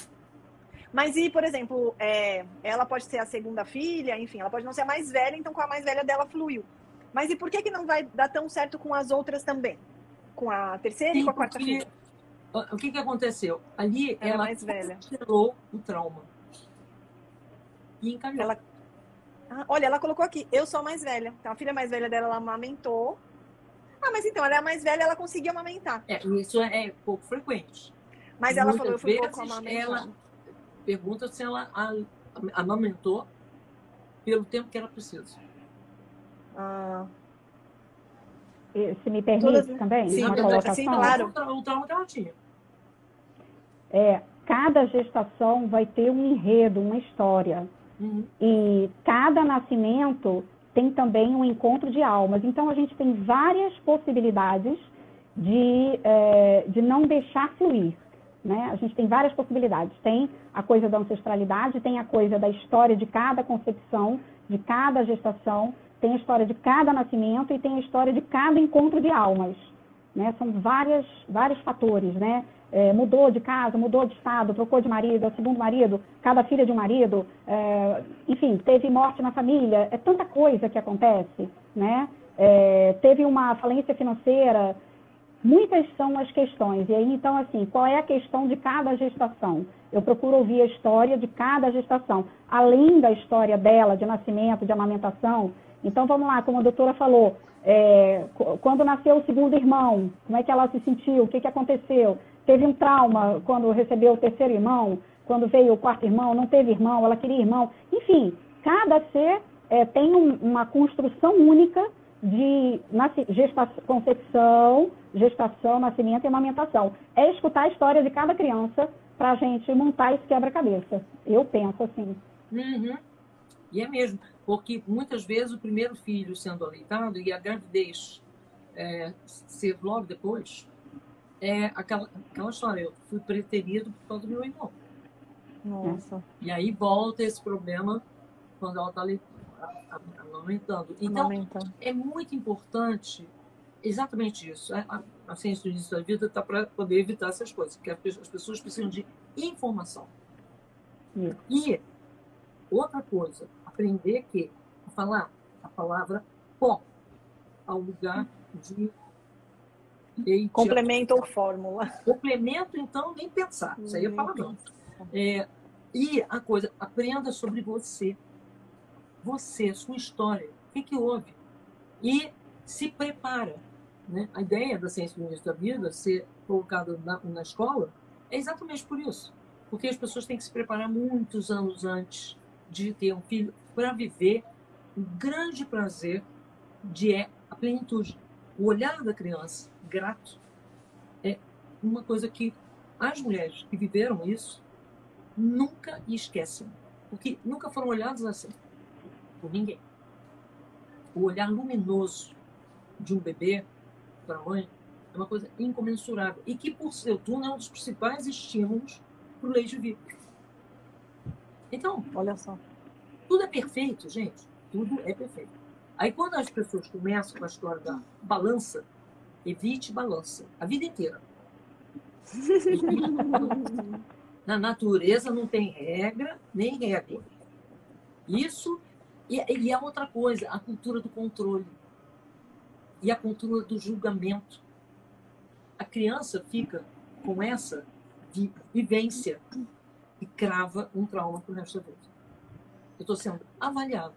Mas e, por exemplo, é, ela pode ser a segunda filha, enfim, ela pode não ser a mais velha, então com a mais velha dela fluiu. Mas e por que, que não vai dar tão certo com as outras também? Com a terceira Sim, e com a quarta filha? O que, que aconteceu? Ali ela, ela mais velha. tirou o trauma. E encaminhou. Ela... Ah, olha, ela colocou aqui, eu sou a mais velha. Então a filha mais velha dela, ela amamentou. Ah, mas então ela é a mais velha, ela conseguiu amamentar. É, isso é pouco frequente. Mas ela Muitas falou, eu fui pouco amamentar. Ela pergunta se ela amamentou pelo tempo que era preciso. Ah. Se me permite Todas... também, sim, uma colocação. Sim, claro. O trauma que ela tinha. É, cada gestação vai ter um enredo, uma história. Uhum. E cada nascimento tem também um encontro de almas. Então, a gente tem várias possibilidades de, é, de não deixar fluir. Né? A gente tem várias possibilidades. Tem a coisa da ancestralidade, tem a coisa da história de cada concepção, de cada gestação, tem a história de cada nascimento e tem a história de cada encontro de almas. Né? São várias, vários fatores, né? É, mudou de casa, mudou de estado, trocou de marido, é o segundo marido, cada filha de um marido, é, enfim, teve morte na família, é tanta coisa que acontece, né? É, teve uma falência financeira, Muitas são as questões. E aí, então, assim, qual é a questão de cada gestação? Eu procuro ouvir a história de cada gestação, além da história dela, de nascimento, de amamentação. Então, vamos lá, como a doutora falou, é, quando nasceu o segundo irmão, como é que ela se sentiu? O que, que aconteceu? Teve um trauma quando recebeu o terceiro irmão? Quando veio o quarto irmão? Não teve irmão? Ela queria irmão? Enfim, cada ser é, tem um, uma construção única de gestação, concepção, gestação, nascimento e amamentação. É escutar a história de cada criança para a gente montar esse quebra-cabeça. Eu penso assim. Uhum. E é mesmo, porque muitas vezes o primeiro filho sendo aleitado e a gravidez é, ser logo depois, é aquela, aquela história, eu fui preterido por causa do meu irmão. Nossa. E aí volta esse problema quando ela está ali amamentando. Então, Amamentando. é muito importante exatamente isso. A, a, a ciência do início da vida está para poder evitar essas coisas, porque as pe- as pessoas precisam de informação. Isso. E outra coisa, aprender que a falar a palavra pó ao lugar de Complemento ou fórmula. Complemento, então, nem pensar. Isso aí é palavrão. É, e a coisa, aprenda sobre você. Você, sua história. O que, que houve? E se prepara. Né? A ideia da ciência do início da vida ser colocada na, na escola é exatamente por isso. Porque as pessoas têm que se preparar muitos anos antes de ter um filho para viver o grande prazer de é a plenitude. O olhar da criança grato é uma coisa que as mulheres que viveram isso nunca esquecem. Porque nunca foram olhadas assim por ninguém. O olhar luminoso de um bebê para a mãe é uma coisa incomensurável. E que, por seu turno, é um dos principais estímulos para o leite vivo. Então, Olha só. tudo é perfeito, gente. Tudo é perfeito. Aí, quando as pessoas começam com a história da balança, evite balança a vida inteira. Na natureza não tem regra nem régua. Isso e, e é outra coisa, a cultura do controle e a cultura do julgamento. A criança fica com essa vi- vivência e crava um trauma pro resto da vida. Eu estou sendo avaliado,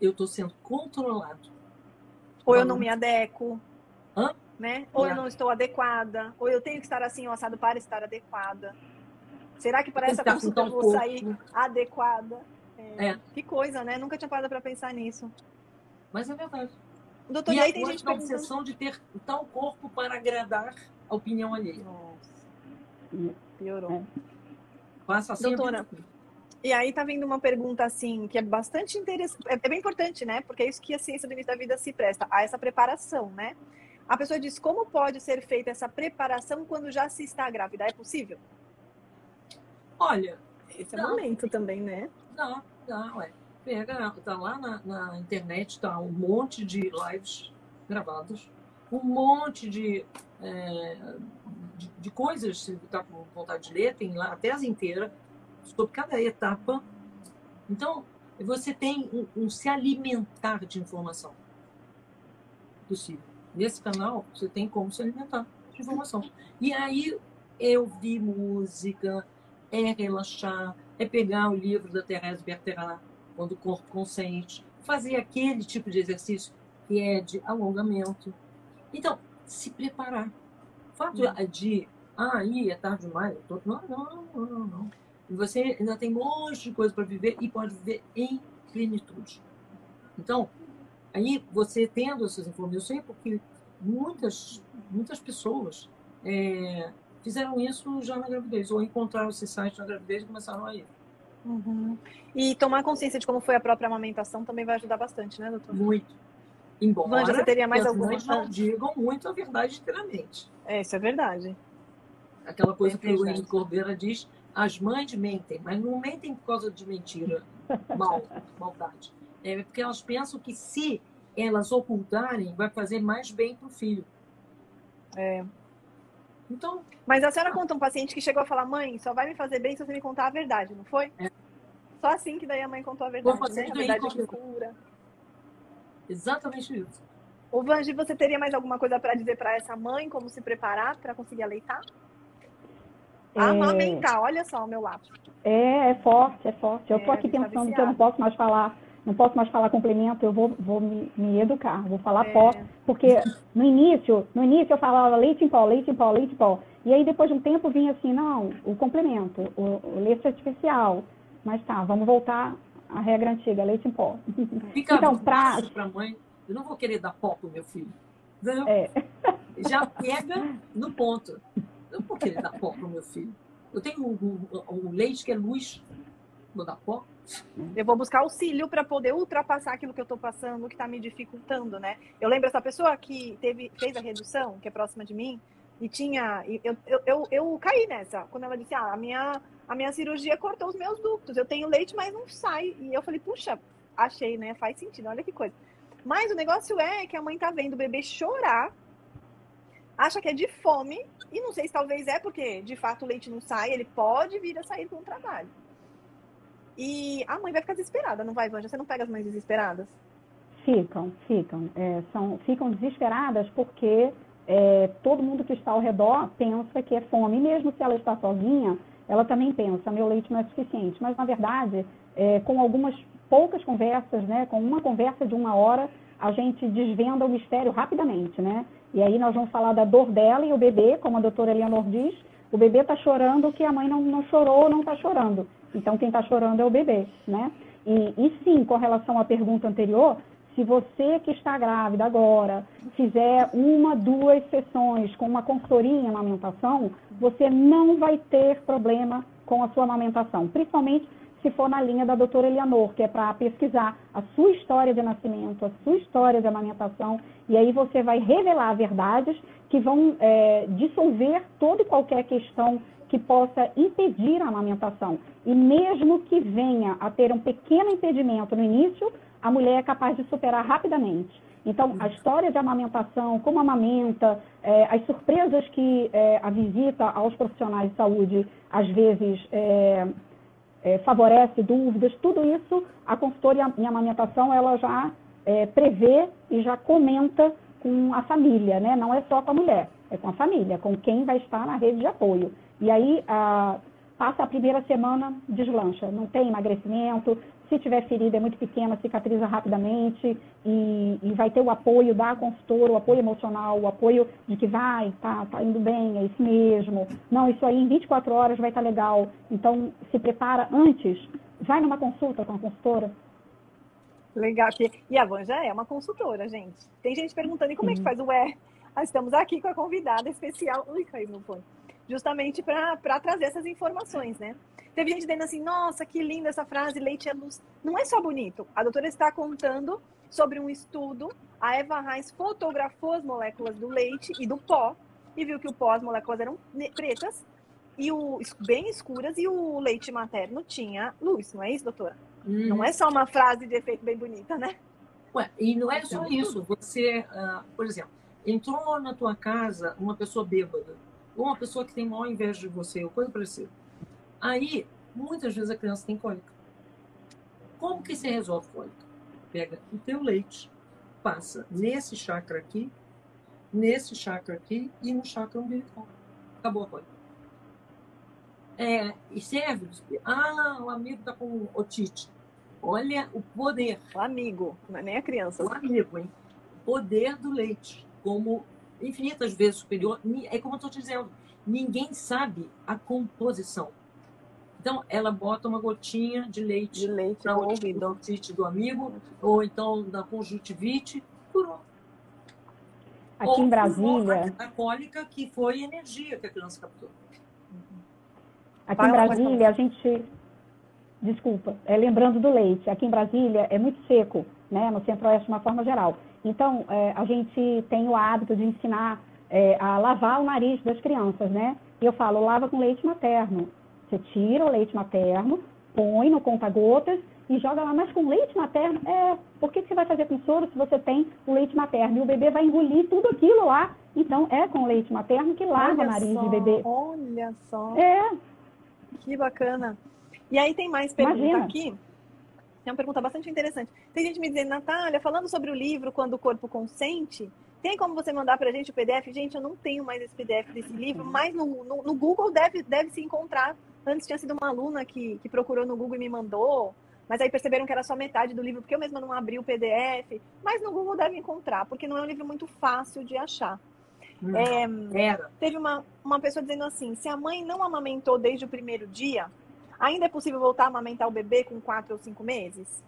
eu estou sendo controlado. Ou eu não me adequo. Hã? Né? Ou É. eu não estou adequada. Ou eu tenho que estar assim, ou assado para estar adequada. Será que para essa consulta eu vou sair adequada? É. É. Que coisa, né? Nunca tinha parado para pensar nisso. Mas é verdade. Doutor, E aí tem gente perguntando... obsessão de ter tal corpo para agradar a opinião alheia. Nossa. Piorou. Passa assim a Doutora. E aí tá vindo uma pergunta assim, que é bastante interessante, é é bem importante, né? Porque é isso que a ciência do início da vida se presta, a essa preparação, né? A pessoa diz, como pode ser feita essa preparação quando já se está grávida? É possível? Olha, Esse é o Não. momento também, né? Dá, dá, ué. Pega, tá lá na, na internet, tá um monte de lives gravadas, um monte de, é, de, de coisas, se tá com vontade de ler, tem lá a tese inteira, sobre cada etapa. Então, você tem um, um se alimentar de informação possível. Nesse canal, você tem como se alimentar de informação. E aí, é ouvir música, é relaxar, é pegar o livro da Thérèse Bertherat, Quando o Corpo Consente, fazer aquele tipo de exercício que é de alongamento. Então, se preparar. O fato de, ah, aí é tarde demais, eu tô... não, não, não, não, não. E você ainda tem um monte de coisa para viver e pode viver em plenitude. Então, aí você tendo essas informações, porque muitas, muitas pessoas é, fizeram isso já na gravidez, ou encontraram esse site na gravidez e começaram a ir. Uhum. E tomar consciência de como foi a própria amamentação também vai ajudar bastante, né, doutor? Muito. Embora Vanja, você teria mais as alguma? mães não digam muito a verdade inteiramente. É, isso é verdade. Aquela coisa É que o. Henrique Cordeira diz, as mães mentem, mas não mentem por causa de mentira, mal, maldade. É porque elas pensam que se elas ocultarem, vai fazer mais bem para o filho. É. Então, Mas a senhora conta um paciente que chegou a falar, mãe, só vai me fazer bem se você me contar a verdade, não foi? É. Só assim que daí a mãe contou a verdade, né? A verdade que cura. exatamente isso. Ô, Vangi, você teria mais alguma coisa para dizer para essa mãe, como se preparar para conseguir aleitar? É, Amamentar, olha só o meu lápis. É, é forte, é forte. Eu É, tô aqui tá pensando que eu não posso mais falar, não posso mais falar complemento, eu vou, vou me, me educar, vou falar É. pó, porque no início, no início eu falava leite em pó, leite em pó, leite em pó. E aí depois de um tempo vinha assim, não, o complemento, o, o leite artificial. Mas tá, vamos voltar à regra antiga, leite em pó. Fica Então, pra- fácil para a mãe. Eu não vou querer dar pó pro meu filho. Entendeu? É. Já pega no ponto. Eu não vou dar pó pro meu filho. Eu tenho um, um- um leite que é luz. Vou dar pó? Eu vou buscar auxílio para poder ultrapassar aquilo que eu estou passando, que está me dificultando, né? Eu lembro essa pessoa que teve, fez a redução, que é próxima de mim, E tinha. Eu, eu, eu, eu caí nessa. Quando ela disse, ah, a minha, a minha cirurgia cortou os meus ductos. Eu tenho leite, mas não sai. E eu falei, puxa, achei, né? Faz sentido, olha que coisa. Mas o negócio é que a mãe tá vendo o bebê chorar, acha que é de fome, e não sei se talvez é porque de fato o leite não sai, ele pode vir a sair com o trabalho. E a mãe vai ficar desesperada, não vai, Vanja? Você não pega as mães desesperadas? Ficam, ficam. É, são, ficam desesperadas porque é, todo mundo que está ao redor pensa que é fome. E mesmo se ela está sozinha, ela também pensa, meu leite não é suficiente. Mas, na verdade, é, com algumas poucas conversas, né, com uma conversa de uma hora, a gente desvenda o mistério rapidamente, né? E aí nós vamos falar da dor dela e o bebê, como a doutora Eleanor diz, o bebê está chorando que a mãe não, não chorou ou não está chorando. Então quem está chorando é o bebê, né? E, e sim, com relação à pergunta anterior, se você que está grávida agora fizer uma, duas sessões com uma consultoria em amamentação, você não vai ter problema com a sua amamentação, principalmente se for na linha da doutora Eleanor, que é para pesquisar a sua história de nascimento, a sua história de amamentação, e aí você vai revelar verdades que vão é, dissolver toda e qualquer questão que possa impedir a amamentação. E mesmo que venha a ter um pequeno impedimento no início, a mulher é capaz de superar rapidamente. Então, a história de amamentação, como amamenta, é, as surpresas que é, a visita aos profissionais de saúde às vezes é, favorece, dúvidas, tudo isso a consultoria em amamentação ela já é, prevê e já comenta com a família, né? Não é só com a mulher, é com a família, com quem vai estar na rede de apoio. E aí a, passa a primeira semana, deslancha, não tem emagrecimento, se tiver ferida é muito pequena, cicatriza rapidamente e, e, vai ter o apoio da consultora, o apoio emocional, o apoio de que vai, tá, tá indo bem, é isso mesmo. Não, isso aí em 24 horas vai estar tá legal. Então, se prepara antes, vai numa consulta com a consultora. Legal. E a Van já é uma consultora, gente. Tem gente perguntando, e como Sim. é que faz o é? estamos aqui com a convidada especial. Ui, caiu meu fone justamente para trazer essas informações, né? Teve gente dizendo assim, nossa, que linda essa frase, leite é luz. Não é só bonito. A doutora está contando sobre um estudo. A Eva Reis fotografou as moléculas do leite e do pó e viu que o pó, as moléculas eram pretas e o, bem escuras e o leite materno tinha luz, não é isso, doutora? Uhum. Não é só uma frase de efeito bem bonita, né? Ué, e não é só isso. Você, uh, por exemplo, entrou na tua casa uma pessoa bêbada ou uma pessoa que tem maior inveja de você, ou coisa parecida. Aí, muitas vezes a criança tem cólica. Como que se resolve cólica? Pega o teu leite, passa nesse chakra aqui, nesse chakra aqui e no chakra umbilical. Acabou a cólica. É, e serve. Ah, o amigo está com otite. Olha o poder. O amigo, não é nem a criança. O amigo, hein? O poder do leite como infinitas vezes superior. É como eu estou te dizendo, ninguém sabe a composição. Então, ela bota uma gotinha de leite, de leite para o otite do amigo, ou então da conjuntivite, curou. Aqui ou em Brasília. A, a cólica, que foi energia que a criança captou. Aqui em Brasília, a gente. Desculpa, é, lembrando do leite, aqui em Brasília é muito seco, né, no centro-oeste de uma forma geral. Então, é, a gente tem o hábito de ensinar é, a lavar o nariz das crianças, né? E eu falo, lava com leite materno. Você tira o leite materno, põe no conta-gotas e joga lá, mas com leite materno? É, por que, que você vai fazer com soro se você tem o leite materno? E o bebê vai engolir tudo aquilo lá. Então, é com leite materno que lava olha o nariz só, de bebê. Olha só. É. Que bacana. E aí tem mais perguntas aqui. Uma pergunta bastante interessante. Tem gente me dizendo, Natália, falando sobre o livro Quando o Corpo Consente, tem como você mandar para a gente o PDF? Gente, eu não tenho mais esse PDF desse livro, mas no, no, no, Google deve, deve se encontrar. Antes tinha sido uma aluna que, que procurou no Google e me mandou, mas aí perceberam que era só metade do livro, porque eu mesma não abri o PDF. Mas no Google deve encontrar, porque não é um livro muito fácil de achar. Hum, é, teve uma, uma pessoa dizendo assim: se a mãe não amamentou desde o primeiro dia, Ainda é possível voltar a amamentar o bebê com quatro ou cinco meses?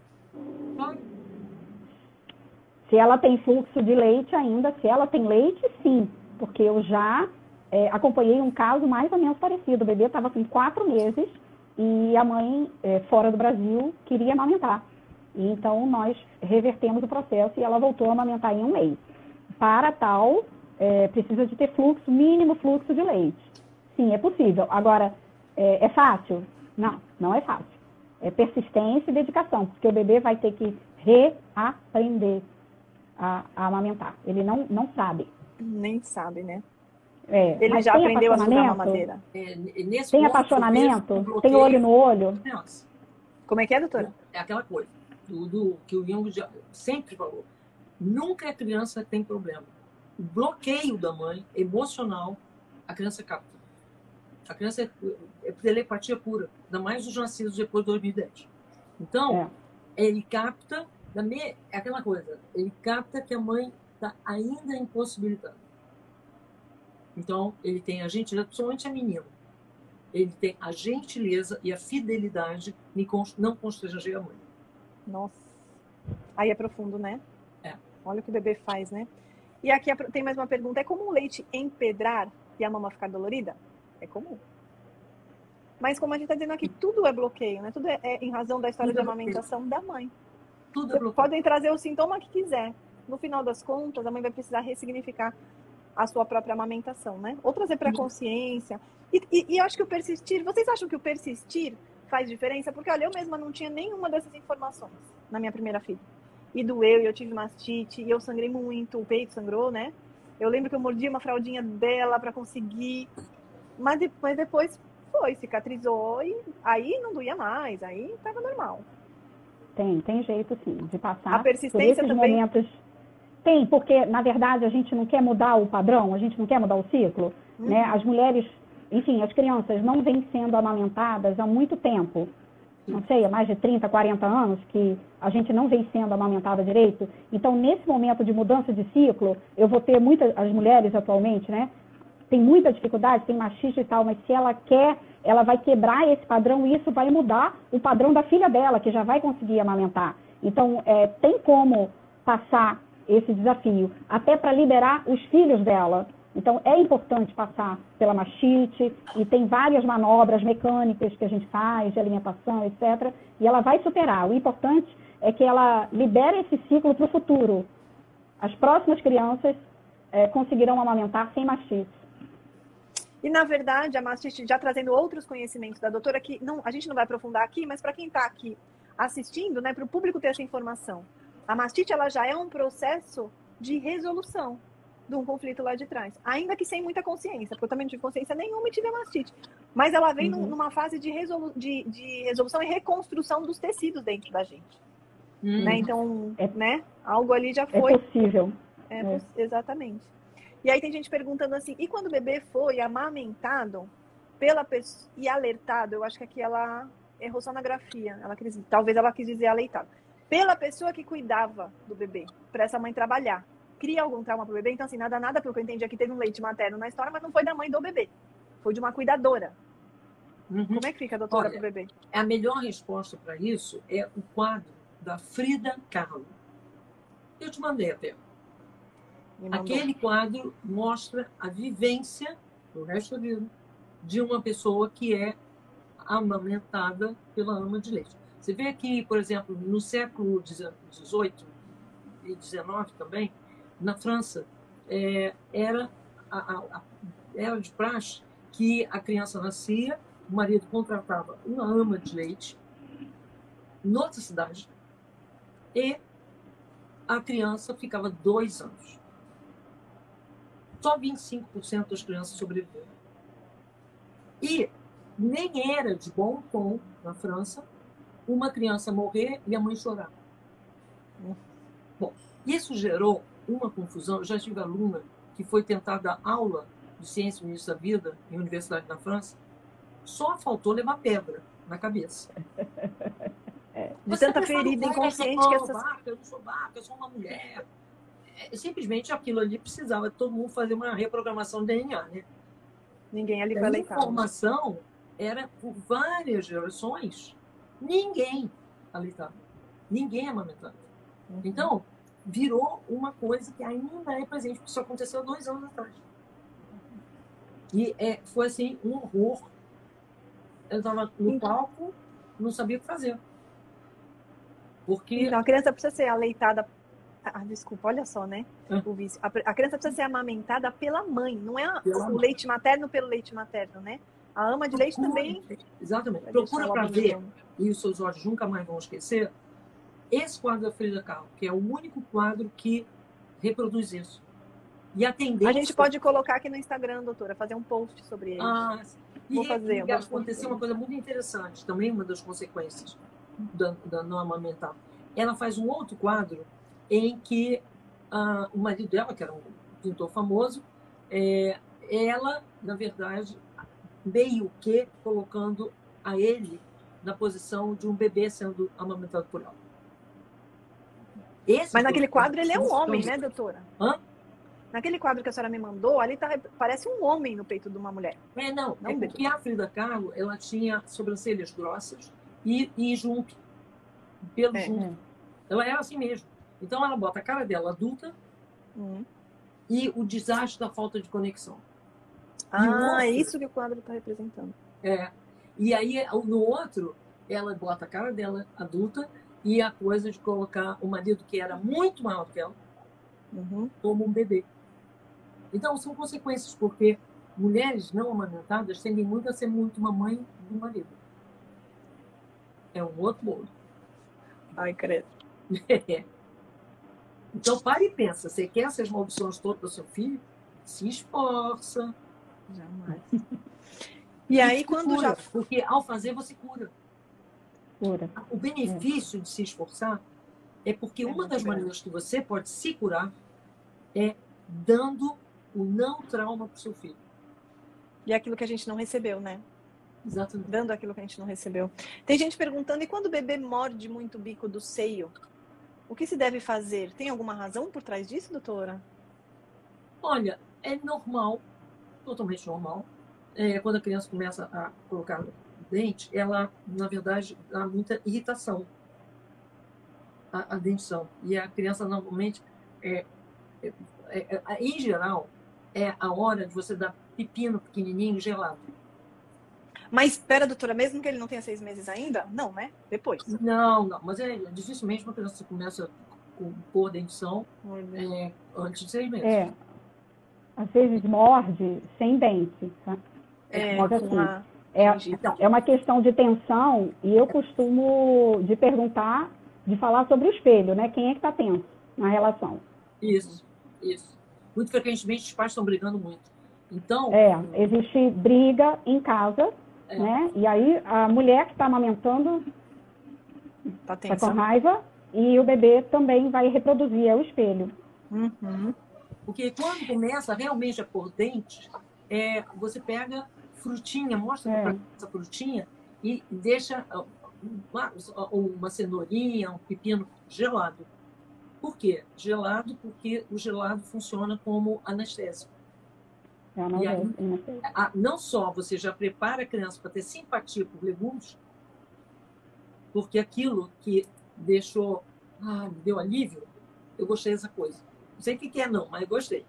Se ela tem fluxo de leite ainda, se ela tem leite, sim. Porque eu já é, acompanhei um caso mais ou menos parecido. O bebê estava com quatro meses e a mãe, é, fora do Brasil, queria amamentar. E, então, nós revertemos o processo e ela voltou a amamentar em um mês. Para tal é, precisa de ter fluxo, mínimo fluxo de leite. Sim, é possível. Agora, é, é fácil? Não, não é fácil. É persistência e dedicação, porque o bebê vai ter que reaprender a, a amamentar. Ele não, não sabe. Nem sabe, né? É, Ele já aprendeu a sugar mamadeira. É, nesse Tem ponto, apaixonamento? Tem olho no olho? criança. Como é que é, doutora? É aquela coisa do, do que o Jung já sempre falou. Nunca a criança tem problema. O bloqueio da mãe, emocional, a criança capta. A criança é, é telepatia pura, ainda mais os nascidos depois de 2010. Então, ele capta, da me, é aquela coisa, ele capta que a mãe está ainda impossibilitada. Então, ele tem a gentileza, principalmente a menina. Ele tem a gentileza e a fidelidade em não constranger a mãe. Nossa. Aí é profundo, né? É. Olha o que o bebê faz, né? E aqui tem mais uma pergunta. É comum o leite empedrar e a mama ficar dolorida? É comum. Mas como a gente está dizendo aqui, tudo é bloqueio, né? Tudo é, é em razão da história Tudo de é bloqueio. amamentação da mãe. Tudo é bloqueio. podem trazer o sintoma que quiser. No final das contas, a mãe vai precisar ressignificar a sua própria amamentação, né? Ou trazer para a consciência. E, e, e eu acho que o persistir, vocês acham que o persistir faz diferença? Porque, olha, eu mesma não tinha nenhuma dessas informações na minha primeira filha. E doeu, e eu tive mastite, e eu sangrei muito, o peito sangrou, né? Eu lembro que eu mordi uma fraldinha dela para conseguir. Mas, mas depois foi, cicatrizou, e aí não doía mais, aí tava normal. Tem, tem jeito sim, de passar A persistência esses também? momentos. Tem, porque na verdade a gente não quer mudar o padrão, a gente não quer mudar o ciclo, Uhum. né? As mulheres, enfim, as crianças não vêm sendo amamentadas há muito tempo. Não sei, há mais de 30, 40 anos que a gente não vem sendo amamentada direito. Então, nesse momento de mudança de ciclo, eu vou ter muitas, as mulheres atualmente, né? Tem muita dificuldade, tem machista e tal, mas se ela quer, ela vai quebrar esse padrão e isso vai mudar o padrão da filha dela, que já vai conseguir amamentar. Então, é, tem como passar esse desafio, até para liberar os filhos dela. Então, é importante passar pela machite e tem várias manobras mecânicas que a gente faz, de alimentação, etc. E ela vai superar. O importante é que ela libere esse ciclo para o futuro. As próximas crianças eh, conseguirão amamentar sem mastite. E na verdade, a mastite, já trazendo outros conhecimentos da doutora, que não, a gente não vai aprofundar aqui, mas para quem está aqui assistindo, né, para o público ter essa informação, a mastite ela já é um processo de resolução de um conflito lá de trás, ainda que sem muita consciência, porque eu também não tive consciência nenhuma e tive a mastite. Mas ela vem Uhum. num- numa fase de, resolu de, de resolução e reconstrução dos tecidos dentro da gente. Hum. Né? Então, É- né? Algo ali já É foi possível. é, É. exatamente. E aí tem gente perguntando assim, e quando o bebê foi amamentado pela pessoa e alertado, eu acho que aqui ela errou só na grafia, ela quis, talvez ela quis dizer alertado, pela pessoa que cuidava do bebê, para essa mãe trabalhar. Cria algum trauma pro bebê? Então, assim, nada, nada, porque eu entendi aqui, teve um leite materno na história, mas não foi da mãe do bebê. Foi de uma cuidadora. Uhum. Como é que fica, doutora, Olha, pro bebê? A melhor resposta para isso é o quadro da Frida Kahlo. Eu te mandei até. Aquele quadro mostra a vivência do resto da vida de uma pessoa que é amamentada pela ama de leite. Você vê aqui, por exemplo, no século XVIII e XIX também, na França, é, era, a- a- era de praxe que a criança nascia, o marido contratava uma ama de leite noutra cidade e a criança ficava dois anos. Só 25% das crianças sobreviveram. E nem era de bom tom na França uma criança morrer e a mãe chorar. Bom, isso gerou uma confusão. Eu já tive aluna que foi tentar dar aula de ciência no início da vida em universidade na França, só faltou levar pedra na cabeça. De tanta ferida inconsciente que essas... Vaca, eu não sou vaca, eu sou uma mulher. É, simplesmente aquilo ali precisava todo mundo fazer uma reprogramação do DNA, né? Ninguém ali A foi alertado. informação era por várias gerações, ninguém aleitava, ninguém amamentava. Uhum. Então, virou uma coisa que ainda é presente, porque isso aconteceu dois anos atrás. E é, foi assim, um horror. Eu estava no Então- palco, não sabia o que fazer. Porque Então, a criança precisa ser aleitada Ah, desculpa, olha só, né? Ah. O vício. A, criança precisa ser amamentada pela mãe, não é a- o mãe. leite materno pelo leite materno, né? A ama de leite também. Exatamente. Procura para ver, e os seus olhos nunca mais vão esquecer, esse quadro da Frida Kahlo, que é o único quadro que reproduz isso. E a tendência... A gente pode colocar aqui no Instagram, doutora, fazer um post sobre ele. Ah, e, Vou fazer, e vou aconteceu uma coisa muito interessante, também uma das consequências da, da não amamentar. Ela faz um outro quadro em que ah, o marido dela, que era um pintor famoso, é, ela, na verdade, meio que colocando a ele na posição de um bebê sendo amamentado por ela. Esse Mas naquele quadro ele é um homem, né, doutora? Hã? Naquele quadro que a senhora me mandou, ali tá, parece um homem no peito de uma mulher. É, não, Não é porque a Frida Kahlo, ela tinha sobrancelhas grossas e, e junto, pelo É. junto. Ela era assim mesmo. Então ela bota a cara dela adulta Hum. e o desastre da falta de conexão. Ah, outro? é isso que o quadro está representando. É. E aí, no outro, ela bota a cara dela adulta e a coisa de colocar o marido, que era muito maior que ela, Uhum. como um bebê. Então, são consequências, porque mulheres não amamentadas tendem muito a ser muito mamãe do marido. É um outro bolo. Ai, credo. É. Então, pare e pensa. Você quer essas maldições todas do seu filho? Se esforça. Jamais. E aí, quando cura, já. Porque ao fazer, você cura. Cura. O benefício de se esforçar é porque É uma das grande. maneiras que você pode se curar é dando o não trauma para o seu filho. E é aquilo que a gente não recebeu, né? Exatamente. Dando aquilo que a gente não recebeu. Tem gente perguntando: e quando o bebê morde muito o bico do seio? O que se deve fazer? Tem alguma razão por trás disso, doutora? Olha, é normal, totalmente normal. É, quando a criança começa a colocar dente, ela, na verdade, dá muita irritação à dentição. E a criança, normalmente, é, é- é- é- em geral, é a hora de você dar pepino pequenininho gelado. Mas espera, doutora, mesmo que ele não tenha seis meses ainda? Não, né? Depois. Não, não, mas é dificilmente uma criança começa com por dentição é, antes de seis meses. É. Às vezes morde sem dente. Tá? É, com assim, a- É. Então, é uma questão de tensão e eu costumo de perguntar, de falar sobre o espelho, né? Quem é que está tenso na relação? isso, isso. Muito frequentemente os pais estão brigando muito. Então, É, existe briga em casa, É. né? E aí a mulher que está amamentando Tá está com tensa. raiva e o bebê também vai reproduzir, é o espelho. Uhum. Porque quando começa realmente a pôr dentes, é, você pega frutinha, mostra É. essa frutinha e deixa uma, uma cenourinha, um pepino gelado. Por quê? Gelado porque o gelado funciona como anestésico. A E aí? Ah, Não só você já prepara a criança para ter simpatia por legumes, porque aquilo que deixou, ah, me deu alívio, eu gostei dessa coisa. Não sei o que é não, mas eu gostei.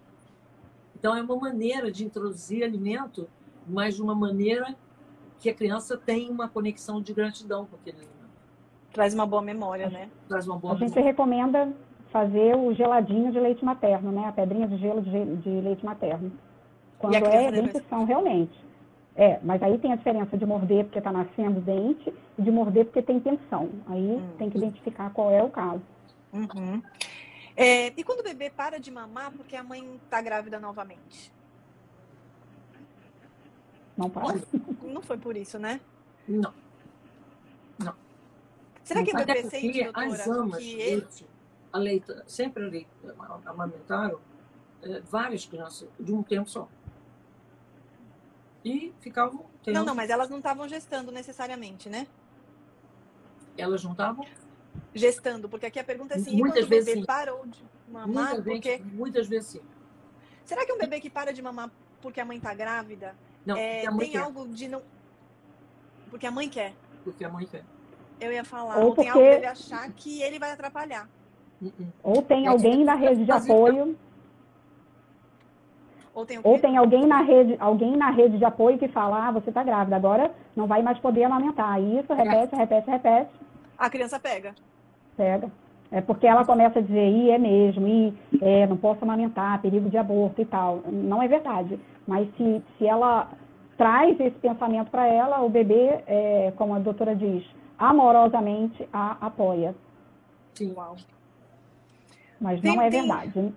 Então é uma maneira de introduzir alimento, mas de uma maneira que a criança tem uma conexão de gratidão com aquele alimento. Traz uma boa memória, né? Traz uma boa A gente memória. recomenda fazer o geladinho de leite materno, né? A pedrinha de gelo de, de leite materno. Quando é dentição, realmente. É, mas aí tem a diferença de morder porque está nascendo dente e de morder porque tem tensão. Aí Hum. tem que identificar qual é o caso. Uhum. É, e quando o bebê para de mamar porque a mãe está grávida novamente? Não para. Não foi por isso, né? Não. Será que o bebê porque sente, as doutora, amas que ele... leite, a leite, sempre amamentaram eh, várias crianças de um tempo só. E ficavam tendo, Não, não, mas elas não estavam gestando necessariamente, né? elas juntavam Gestando, porque aqui a pergunta é assim, Muitas quando o vezes bebê sim. parou de mamar, muitas, porque... vezes, muitas vezes sim. Será que um bebê que para de mamar porque a mãe está grávida, Não, é, porque a mãe tem quer, algo de não... Porque a mãe quer. porque a mãe quer. Eu ia falar, Ou ou, tem porque- algo dele achar que ele vai atrapalhar. Uh -uh. Ou tem alguém na rede de apoio, Ou tem ou tem alguém na rede, alguém na rede de apoio que fala, ah, você está grávida, agora não vai mais poder amamentar. Aí Isso, repete, repete, repete, A criança pega. pega. É porque ela começa a dizer, e é mesmo, e é, não posso amamentar, perigo de aborto e tal. Não é verdade. Mas se, se ela traz esse pensamento para ela, o bebê, é, como a doutora diz, amorosamente a apoia. Sim. Uau. Mas não é verdade.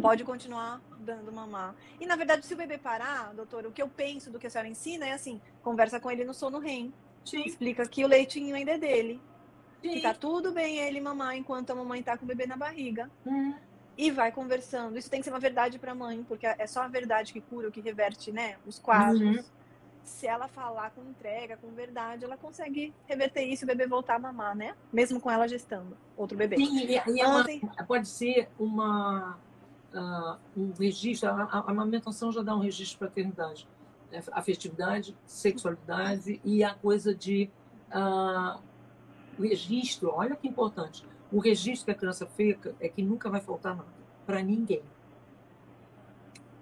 Pode continuar dando mamar. E na verdade, se o bebê parar, doutora, o que eu penso do que a senhora ensina é assim: conversa com ele no sono REM. Sim. Explica que o leitinho ainda é dele. Sim. Que tá tudo bem ele mamar enquanto a mamãe tá com o bebê na barriga. Uhum. E vai conversando. Isso tem que ser uma verdade para a mãe, porque é só a verdade que cura, o que reverte, né? Os quadros. Uhum. Se ela falar com entrega, com verdade, ela consegue reverter isso e o bebê voltar a mamar, né? Mesmo com ela gestando outro bebê. Sim, e, e é uma, pode ser uma, uh, um registro, a, a, amamentação já dá um registro de paternidade. Né? Afetividade, sexualidade e a coisa de uh, registro, olha que importante o registro que a criança fica é que nunca vai faltar nada para ninguém.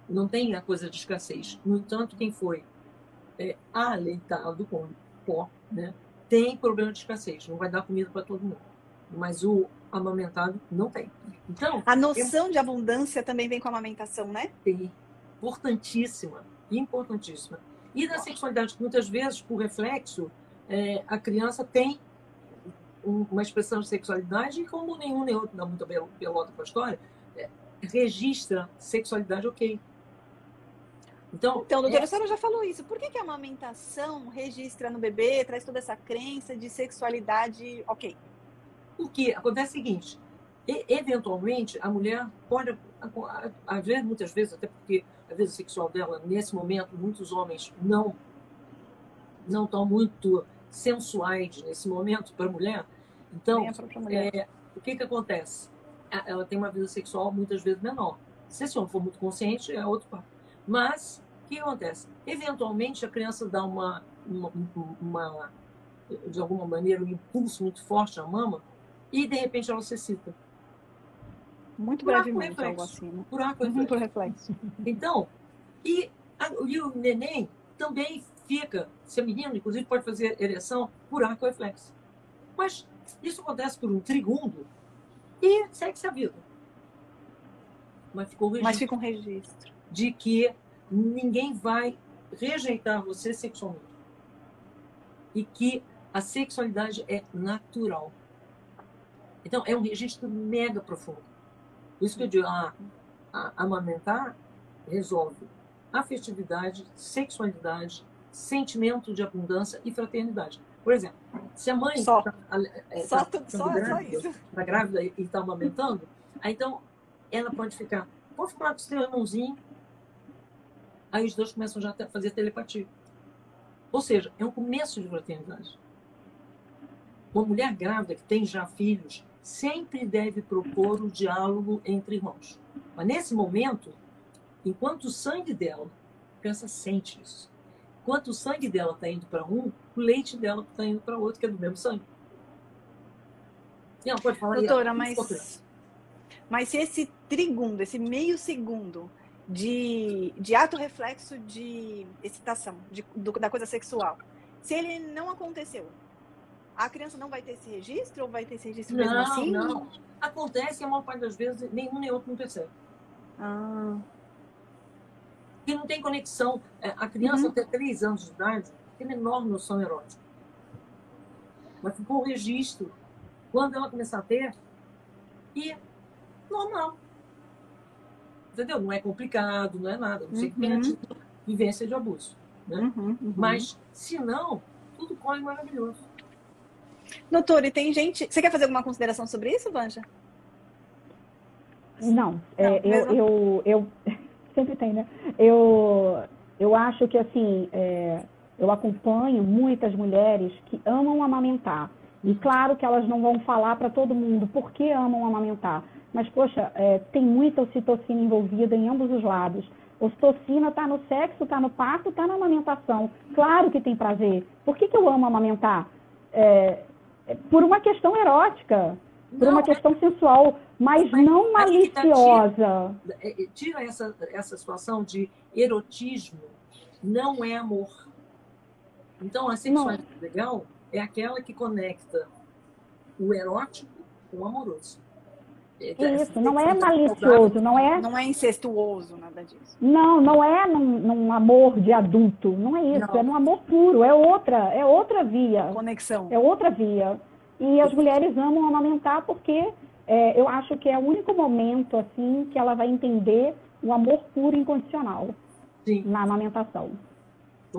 Não tem a coisa de escassez. No entanto, quem foi é, aleitado com pó, né, tem problema de escassez. Não vai dar comida para todo mundo. Mas o amamentado não tem. Então, a noção eu... de abundância também vem com a amamentação, né? Tem. Importantíssima. Importantíssima. E na sexualidade, muitas vezes, por reflexo, é, a criança tem uma expressão de sexualidade e como nenhum nem outro dá muita pelota com a história, é, registra sexualidade ok. Então, então doutora, é... a senhora já falou isso. Por que, que a amamentação registra no bebê, traz toda essa crença de sexualidade ok? Porque acontece o seguinte, eventualmente a mulher pode haver muitas vezes, até porque a vida sexual dela, nesse momento, muitos homens não não estão muito sensuais nesse momento para a mulher, então, é, o que, que acontece? Ela tem uma vida sexual muitas vezes menor. Se esse homem for muito consciente, é outro papo. Mas, o que acontece? Eventualmente, a criança dá uma, uma, uma, de alguma maneira, um impulso muito forte à mama e, de repente, ela se excita. Muito por brevemente, algo assim, né? Por arco uhum, por reflexo. Então, e, a, e o neném também fica, se é menino, inclusive, pode fazer ereção por arco reflexo. Mas isso acontece por um trigundo e segue-se a vida. Mas ficou registro. Mas fica um registro. De que ninguém vai rejeitar você sexualmente. E que a sexualidade é natural. Então, é um registro mega profundo. Por isso que eu digo, ah, a, amamentar resolve afetividade, sexualidade, sentimento de abundância e fraternidade. Por exemplo, se a mãe está é, só, tá grávida, tá grávida e está amamentando, aí então ela pode ficar, pode ficar com o seu irmãozinho, aí os dois começam já a fazer telepatia. Ou seja, é um começo de fraternidade. Uma mulher grávida que tem já filhos sempre deve propor o diálogo entre irmãos. Mas nesse momento, enquanto o sangue dela, criança sente isso. Enquanto o sangue dela está indo para um, o leite dela está indo para outro, que é do mesmo sangue. E ela pode falar. Doutora, mas, mas se esse trigundo, esse meio segundo de, de ato reflexo de excitação, de, do, da coisa sexual, se ele não aconteceu, a criança não vai ter esse registro ou vai ter esse registro não, mesmo assim? Não, acontece e a maior parte das vezes nenhum nem outro não percebe. Ah que não tem conexão. É, a criança uhum. até três anos de idade tem menor noção erótica. Mas ficou o registro. Quando ela começar a ter, e normal. Entendeu? Não é complicado, não é nada. Não sei que tenha uhum. vivência de abuso. Né? Uhum, uhum. Mas, se não, tudo corre maravilhoso. Doutor, e tem gente. Você quer fazer alguma consideração sobre isso, Vanja? Não, é, eu, eu, eu, sempre tem, né? Eu, eu acho que, assim, é, eu acompanho muitas mulheres que amam amamentar. E claro que elas não vão falar para todo mundo por que amam amamentar. Mas, poxa, é, tem muita ocitocina envolvida em ambos os lados. Ocitocina está no sexo, está no parto, está na amamentação. Claro que tem prazer. Por que, que eu amo amamentar? É, é por uma questão erótica por uma questão sensual, mas, mas não maliciosa. Tira, é, é, tira essa, essa situação de erotismo, não é amor. Então, a sexualidade não. legal é aquela que conecta o erótico com amoroso. Isso, não é malicioso, não é. Não é incestuoso, nada disso. Não, não é num, num amor de adulto, não é isso, não. é num amor puro, é outra, é outra via. Conexão. É outra via. E as mulheres amam amamentar porque é, eu acho que é o único momento assim que ela vai entender o amor puro e incondicional Sim. na amamentação.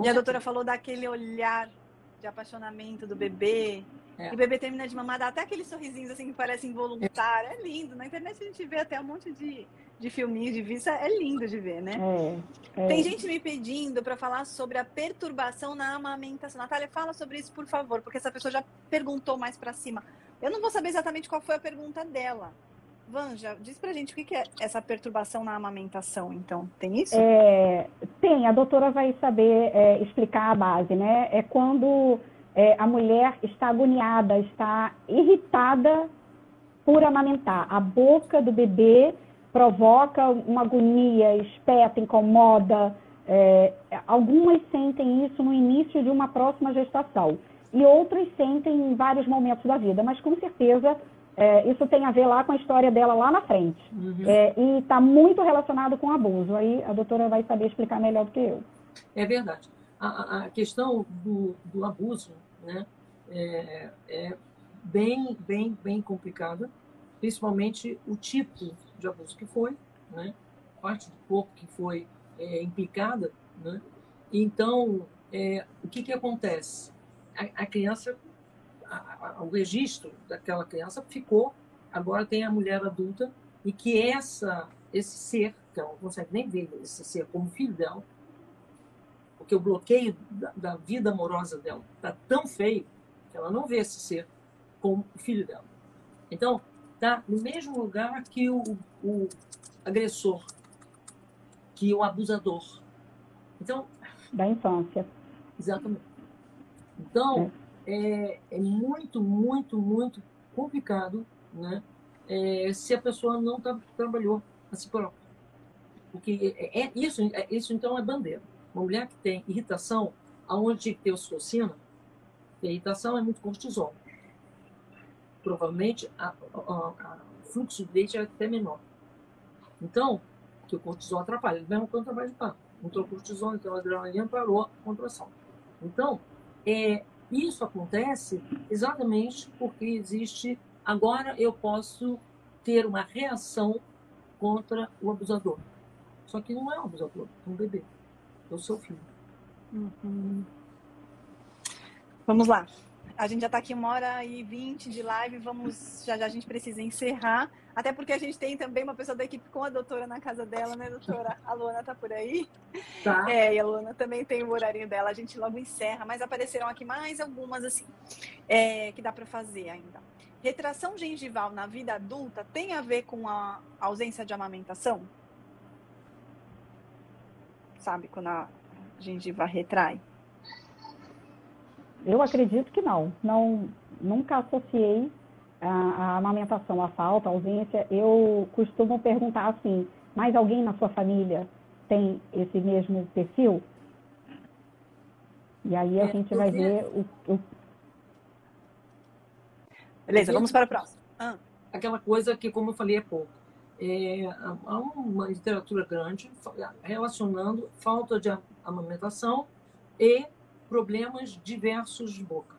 E a doutora falou daquele olhar de apaixonamento do bebê. É. E o bebê termina de mamar, dá até aqueles sorrisinhos assim que parecem involuntários. É lindo. Na internet a gente vê até um monte de, de filminhos de vista. É lindo de ver, né? É, é. Tem gente me pedindo para falar sobre a perturbação na amamentação. Natália, fala sobre isso, por favor, porque essa pessoa já perguntou mais para cima. Eu não vou saber exatamente qual foi a pergunta dela. Vanja, diz pra gente o que é essa perturbação na amamentação, então. Tem isso? É, tem, a doutora vai saber é, explicar a base, né? É quando é, a mulher está agoniada, está irritada por amamentar. A boca do bebê provoca uma agonia, espeta, incomoda. É, algumas sentem isso no início de uma próxima gestação e outras sentem em vários momentos da vida, mas com certeza é, isso tem a ver lá com a história dela lá na frente. Uhum. É, e está muito relacionado com abuso. Aí a doutora vai saber explicar melhor do que eu. É verdade. A, a questão do, do, abuso né, é, é, bem, bem, bem complicada, principalmente o tipo de abuso que foi, né, parte do corpo que foi é, implicada. Né? Então, é, o que, que acontece? A, a criança a, o registro daquela criança ficou, agora tem a mulher adulta, e que essa, esse ser, que ela não consegue nem ver esse ser como filho dela, porque o bloqueio da, da vida amorosa dela está tão feio que ela não vê esse ser como o filho dela. Então, está no mesmo lugar que o, o agressor, que o abusador. Então. Da infância. Exatamente. Então, é é, é muito, muito, muito complicado, né? É, se a pessoa não tá, trabalhou a si própria. Porque é, é isso, é, isso então é bandeira. Uma mulher que tem irritação, aonde ter ocitocina, a irritação é muito cortisol. Provavelmente o fluxo de leite é até menor. Então, que o cortisol atrapalha, mesmo quando trabalha de parto. Entrou cortisol, a adrenalina parou a contração. Então, é, isso acontece exatamente porque existe. Agora eu posso ter uma reação contra o abusador. Só que não é um abusador, é um bebê. O seu filho. Uhum. Vamos lá. A gente já está aqui uma hora e vinte de live. Vamos, já já a gente precisa encerrar. Até porque a gente tem também uma pessoa da equipe com a doutora na casa dela, né, doutora? A Luana tá por aí? Tá. É, e a Luana também tem o horário dela. A gente logo encerra, mas apareceram aqui mais algumas, assim, é, que dá para fazer ainda. Retração gengival na vida adulta tem a ver com a ausência de amamentação? Sabe, quando a gengiva retrai? Eu acredito que não. Não, nunca associei a, a amamentação, a falta, a ausência, eu costumo perguntar assim, mais alguém na sua família tem esse mesmo perfil? E aí a é, gente vai ver o, o... Beleza, vamos para o próximo. Ah. Aquela coisa que, como eu falei há pouco, é, há uma literatura grande relacionando falta de amamentação e problemas diversos de boca.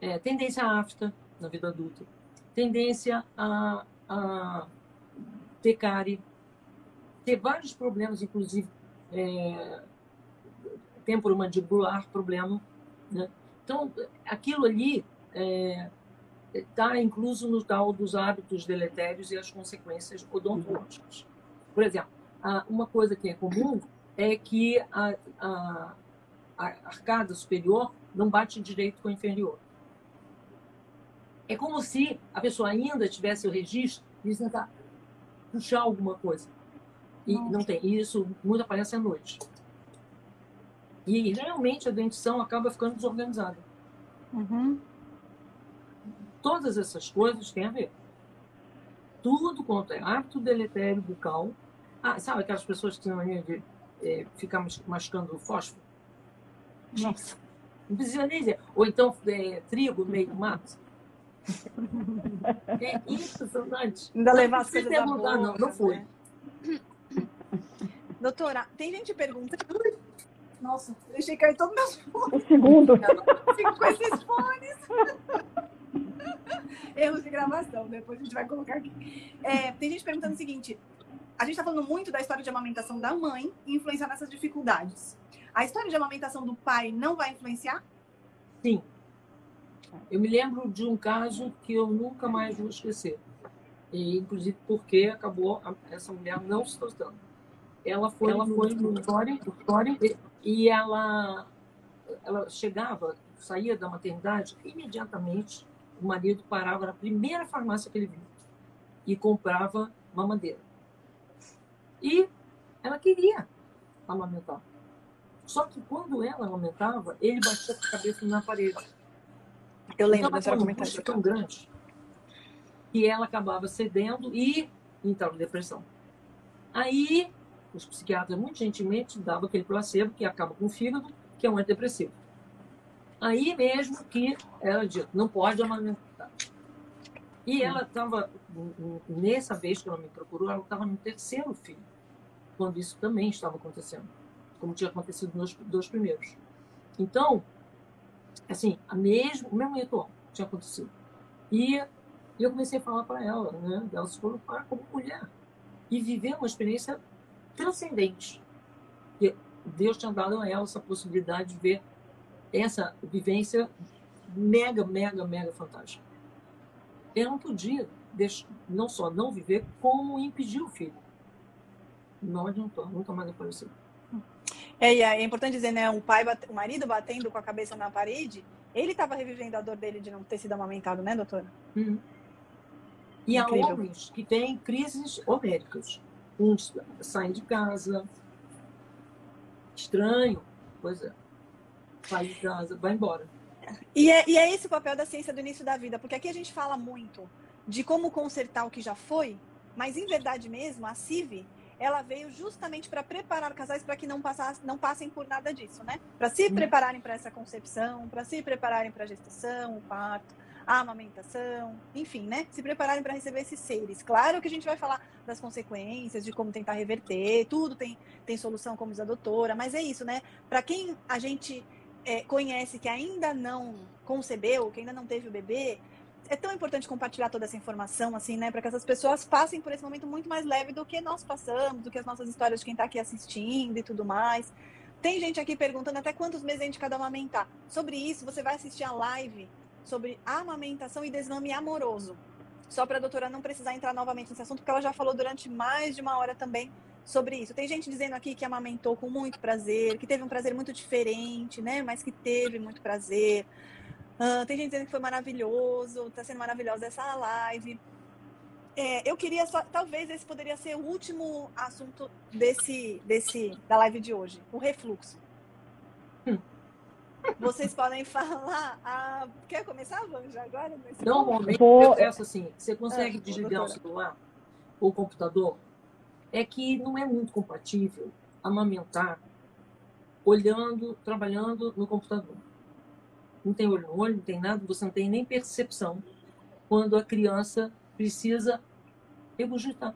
É, tendência afta, na vida adulta. Tendência a, a ter cárie, ter vários problemas, inclusive é, temporomandibular, problema. Né? Então, aquilo ali está incluso no tal dos hábitos deletérios e as consequências odontológicas. Por exemplo, uma coisa que é comum é que a, a, a arcada superior não bate direito com a inferior. É como se a pessoa ainda tivesse o registro de tentar puxar alguma coisa. E Nossa. não tem. E isso muito aparece à noite. E realmente a dentição acaba ficando desorganizada. Uhum. Todas essas coisas têm a ver. Tudo quanto é hábito deletério bucal. Ah, sabe aquelas pessoas que têm mania de é, ficar mascando fósforo? Nossa. Não precisa nem dizer. Ou então é, trigo no meio do mato. É impressionante. Ainda levar as Não coisas da mudar, não, boca, não foi. né? Doutora, tem gente perguntando. Nossa, deixei cair todos meus fones. O segundo, Fico com esses fones. Erros de gravação, depois a gente vai colocar aqui. É, tem gente perguntando o seguinte: a gente está falando muito da história de amamentação da mãe e influenciar nessas dificuldades. A história de amamentação do pai não vai influenciar? Sim. Eu me lembro de um caso que eu nunca mais vou esquecer. E, inclusive porque acabou a- essa mulher não se tostando. Ela foi, ela foi no e- e ela, ela chegava, saía da maternidade, imediatamente o marido parava na primeira farmácia que ele viu e comprava mamadeira. E ela queria amamentar. Só que quando ela amamentava, ele batia com a cabeça na parede. Eu lembro Então, angústia isso. tão grande que ela acabava cedendo e entrava em depressão. Aí, os psiquiatras muito gentilmente davam aquele placebo que acaba com o fígado, que é um antidepressivo. Aí mesmo que ela disse, não pode amamentar. E ela estava, nessa vez que ela me procurou, ela estava no terceiro filho, quando isso também estava acontecendo, como tinha acontecido nos dois primeiros. Então, assim, a mesmo, o mesmo ritual tinha acontecido. E eu comecei a falar para ela, né? Ela se colocar como mulher e viver uma experiência transcendente. E Deus tinha dado a ela essa possibilidade de ver essa vivência mega, mega, mega fantástica. Ela não podia deixar, não só não viver, como impedir o filho. Não adiantou, nunca mais apareceu. É, e é importante dizer, né? O pai, bate- o marido batendo com a cabeça na parede, ele estava revivendo a dor dele de não ter sido amamentado, né, doutora? Uhum. E há Incrível. homens que têm crises homéricas. Uns saem de casa. Estranho. Pois é. Casa, vai embora. E é, e é esse o papel da ciência do início da vida, porque aqui a gente fala muito de como consertar o que já foi, mas em verdade mesmo, a CIV, ela veio justamente para preparar casais para que não, passasse, não passem por nada disso, né? Para se prepararem para essa concepção, para se prepararem para a gestação, o parto, a amamentação, enfim, né? Se prepararem para receber esses seres. Claro que a gente vai falar das consequências, de como tentar reverter, tudo tem, tem solução, como diz a doutora, mas é isso, né? Para quem a gente é, conhece que ainda não concebeu, que ainda não teve o bebê, é tão importante compartilhar toda essa informação, assim, né? Para que essas pessoas passem por esse momento muito mais leve do que nós passamos, do que as nossas histórias de quem está aqui assistindo e tudo mais. Tem gente aqui perguntando até quantos meses a gente cada amamentar. Sobre isso, você vai assistir a live sobre amamentação e desmame amoroso. Só para a doutora não precisar entrar novamente nesse assunto, porque ela já falou durante mais de uma hora também sobre isso. Tem gente dizendo aqui que amamentou com muito prazer, que teve um prazer muito diferente, né? Mas que teve muito prazer. Ah, tem gente dizendo que foi maravilhoso, está sendo maravilhosa essa live. É, eu queria só, talvez esse poderia ser o último assunto desse, desse da live de hoje, o refluxo. Vocês podem falar. ah, quer começar, Vanja, agora? Nesse? Normalmente, Vou- eu peço assim: você consegue Ah, desligar o celular o computador? É que não é muito compatível amamentar olhando, trabalhando no computador. Não tem olho no olho, não tem nada, você não tem nem percepção quando a criança precisa regurgitar.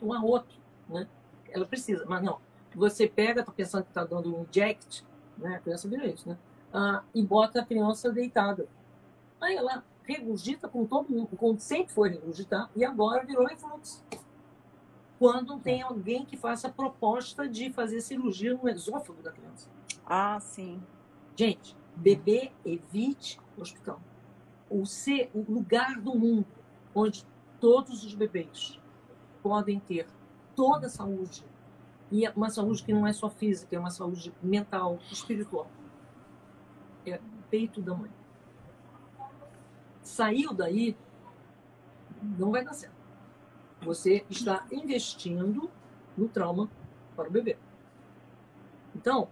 Um a outro, né? Ela precisa, mas não. Você pega, está pensando que está dando um inject, né? A criança vira isso, né? Ah, e bota a criança deitada. Aí ela regurgita com todo mundo, como sempre foi regurgitar, e agora virou refluxo. Quando tem alguém que faça a proposta de fazer cirurgia no esôfago da criança. Ah, sim. Gente, bebê evite hospital. O, ser, o lugar do mundo onde todos os bebês podem ter toda a saúde, e é uma saúde que não é só física, é uma saúde mental, espiritual. É o peito da mãe. Saiu daí, não vai dar certo. Você está investindo no trauma para o bebê. Então,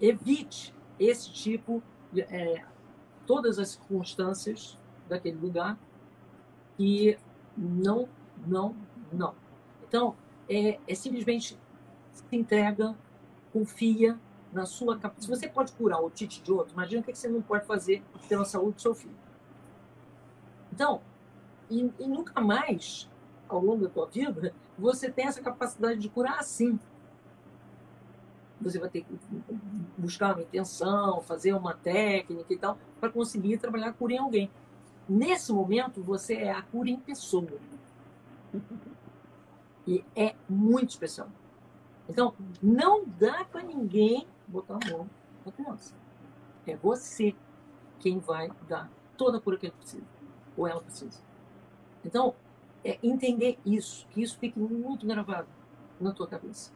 evite esse tipo de, é, todas as circunstâncias daquele lugar e não, não, não. Então, é, é simplesmente se entrega, confia na sua capacidade. Se você pode curar o tite de outro, imagina o que você não pode fazer pela saúde do seu filho. Então, e, e nunca mais, ao longo da tua vida, você tem essa capacidade de curar assim. Você vai ter que buscar uma intenção, fazer uma técnica e tal, para conseguir trabalhar a cura em alguém. Nesse momento, você é a cura em pessoa. E é muito especial. Então, não dá para ninguém botar a mão na criança. É você quem vai dar toda a cura que ele precisa, ou ela precisa. Então, é entender isso, que isso fique muito gravado na tua cabeça.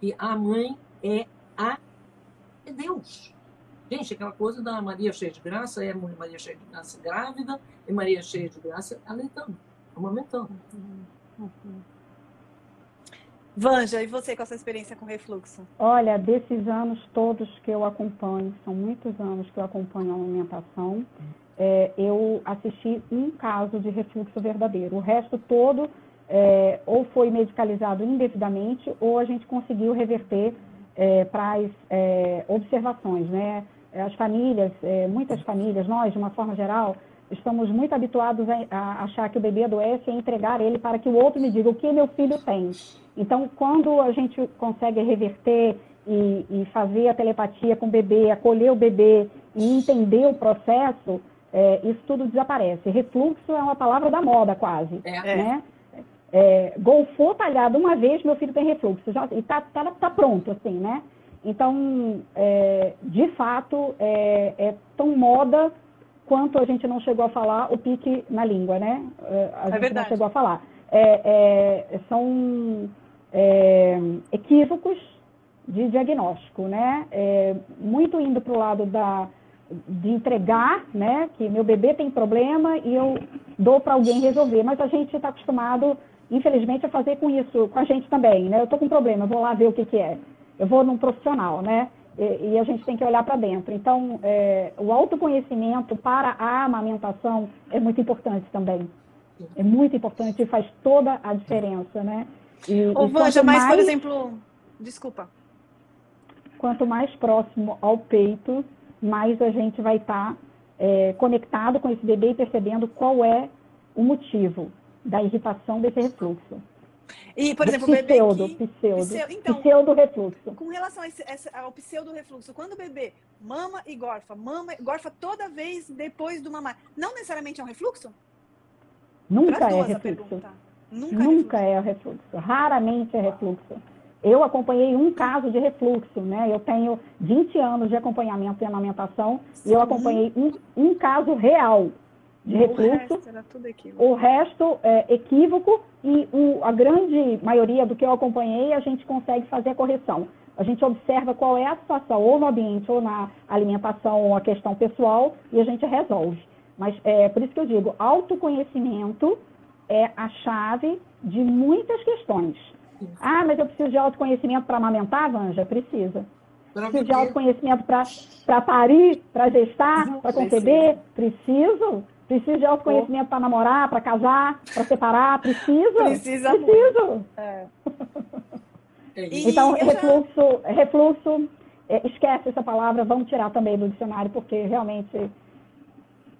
E a mãe é a é Deus. Gente, aquela coisa da Maria cheia de graça é Maria cheia de graça grávida e Maria cheia de graça alentando, amamentando. Uhum. Uhum. Vanja, e você com essa experiência com refluxo? Olha, desses anos todos que eu acompanho, são muitos anos que eu acompanho a alimentação, é, eu assisti um caso de refluxo verdadeiro. O resto todo é, ou foi medicalizado indevidamente ou a gente conseguiu reverter é, para as é, observações, né? As famílias, é, muitas famílias, nós, de uma forma geral, estamos muito habituados a, a, achar que o bebê adoece e entregar ele para que o outro me diga o que meu filho tem. Então, quando a gente consegue reverter e, e fazer a telepatia com o bebê, acolher o bebê e entender o processo, é, isso tudo desaparece. Refluxo é uma palavra da moda quase, é. né? É, golfou talhado uma vez, meu filho tem refluxo, já, e tá, tá, tá pronto, assim, né? Então, é, de fato, é, é, tão moda quanto a gente não chegou a falar o pique na língua, né? É, a gente não chegou a falar. É, é, são é, equívocos de diagnóstico, né? É, muito indo para o lado da, de entregar, né? Que meu bebê tem problema e eu dou para alguém resolver. Mas a gente está acostumado, infelizmente, a fazer com isso, com a gente também, né? Eu estou com um problema, vou lá ver o que, que é. Eu vou num profissional, né? E, e a gente tem que olhar para dentro. Então, é, o autoconhecimento para a amamentação é muito importante também. É muito importante e faz toda a diferença, né? E, Ô, Vanja, mas, mais, por exemplo, desculpa. Quanto mais próximo ao peito, mais a gente vai estar tá, é, conectado com esse bebê e percebendo qual é o motivo da irritação desse refluxo. E, por exemplo, o bebê pseudo, que... pseudo, pseudo, então, pseudo refluxo. Com relação a esse, ao pseudo refluxo, quando o bebê mama e gorfa, mama, gorfa toda vez depois do mamar, não necessariamente é um refluxo? Nunca é refluxo. Nunca, Nunca é, refluxo. refluxo. Raramente é refluxo. Eu acompanhei um caso de refluxo, né? Eu tenho 20 anos de acompanhamento e amamentação Sim. e eu acompanhei um, um caso real de refluxo. O resto, o resto é equívoco e o, a grande maioria do que eu acompanhei a gente consegue fazer a correção. A gente observa qual é a situação, ou no ambiente, ou na alimentação, ou a questão pessoal, e a gente resolve. Mas é por isso que eu digo, autoconhecimento é a chave de muitas questões. Ah, mas eu preciso de autoconhecimento para amamentar, Vanja? Precisa. Preciso de autoconhecimento para parir, para gestar, para conceber? Preciso. Preciso de autoconhecimento para namorar, para casar, para separar? Preciso. Precisa Preciso. É. então, refluxo, já... refluxo é, esquece essa palavra, vamos tirar também do dicionário, porque realmente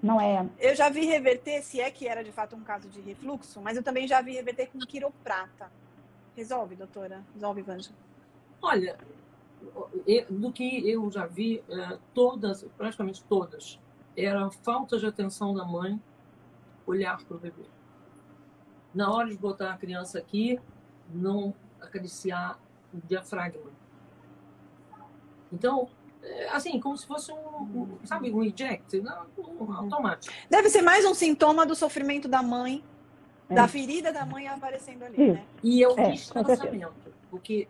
não é. Eu já vi reverter, se é que era de fato um caso de refluxo, mas eu também já vi reverter com quiroprata. Resolve, doutora? Resolve, Vanja? Olha, do que eu já vi, é, todas, praticamente todas, era falta de atenção da mãe olhar para o bebê. Na hora de botar a criança aqui, não acariciar o diafragma. Então, assim, como se fosse um, sabe, um eject, não, um automático. Deve ser mais um sintoma do sofrimento da mãe, é. da ferida da mãe aparecendo ali, né? E é o é, distanciamento, porque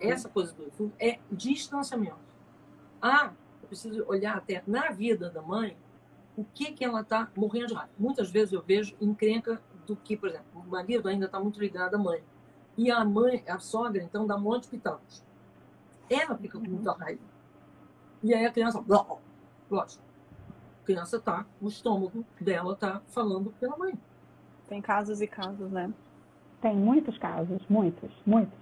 essa coisa do é distanciamento. Ah, eu preciso olhar até na vida da mãe o que que ela está morrendo de raiva. Muitas vezes eu vejo encrenca do que, por exemplo, o marido ainda está muito ligado à mãe. E a mãe, a sogra, então, dá um monte de pitados. Ela fica com muita raiva e aí a criança, lógico, a criança tá, o estômago dela tá falando pela mãe. Tem casos e casos, né? Tem muitos casos, muitos, muitos.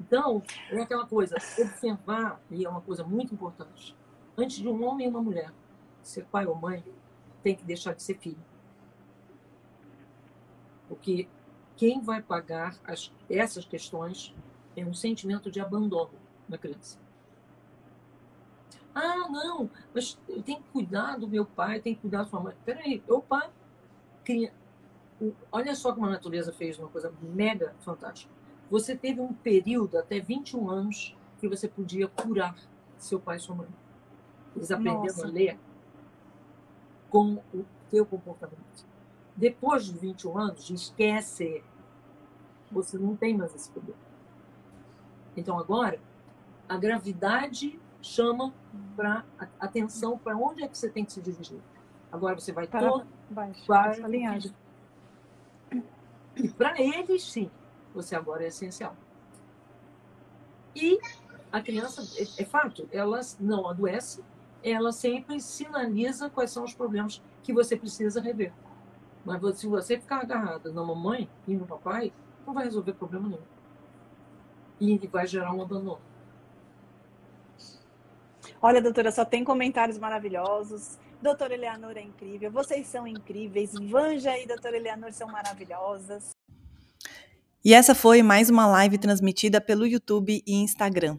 Então, é aquela coisa, observar, e é uma coisa muito importante. Antes de um homem e uma mulher ser pai ou mãe, tem que deixar de ser filho. Porque quem vai pagar as, essas questões é um sentimento de abandono na criança. Ah, não, mas eu tenho que cuidar do meu pai, tenho que cuidar da sua mãe. Peraí, o pai cria. Olha só como a natureza fez uma coisa mega fantástica. Você teve um período, até 21 anos, que você podia curar seu pai e sua mãe. Eles aprenderam Nossa. a ler com o teu comportamento. Depois de 21 anos, esquece. Você não tem mais esse poder. Então agora, a gravidade chama para atenção para onde é que você tem que se dirigir. Agora você vai para todo baixo, para alinhado. E para eles, sim, você agora é essencial. E a criança, é, é fato, ela não adoece, ela sempre sinaliza quais são os problemas que você precisa rever. Mas se você ficar agarrada na mamãe e no papai, não vai resolver problema nenhum. E vai gerar um abandono. Olha, doutora, só tem comentários maravilhosos. Doutora Eleanor é incrível, vocês são incríveis. Vanja e doutora Eleanor são maravilhosas. E essa foi mais uma live transmitida pelo YouTube e Instagram.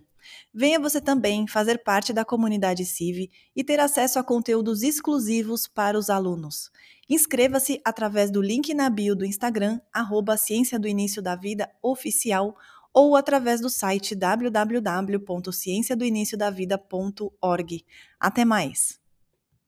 Venha você também fazer parte da comunidade CIV e ter acesso a conteúdos exclusivos para os alunos. Inscreva-se através do link na bio do Instagram, arroba Ciência do Início da Vida ou através do site www.cienciadoiniciodavida.org. Até mais!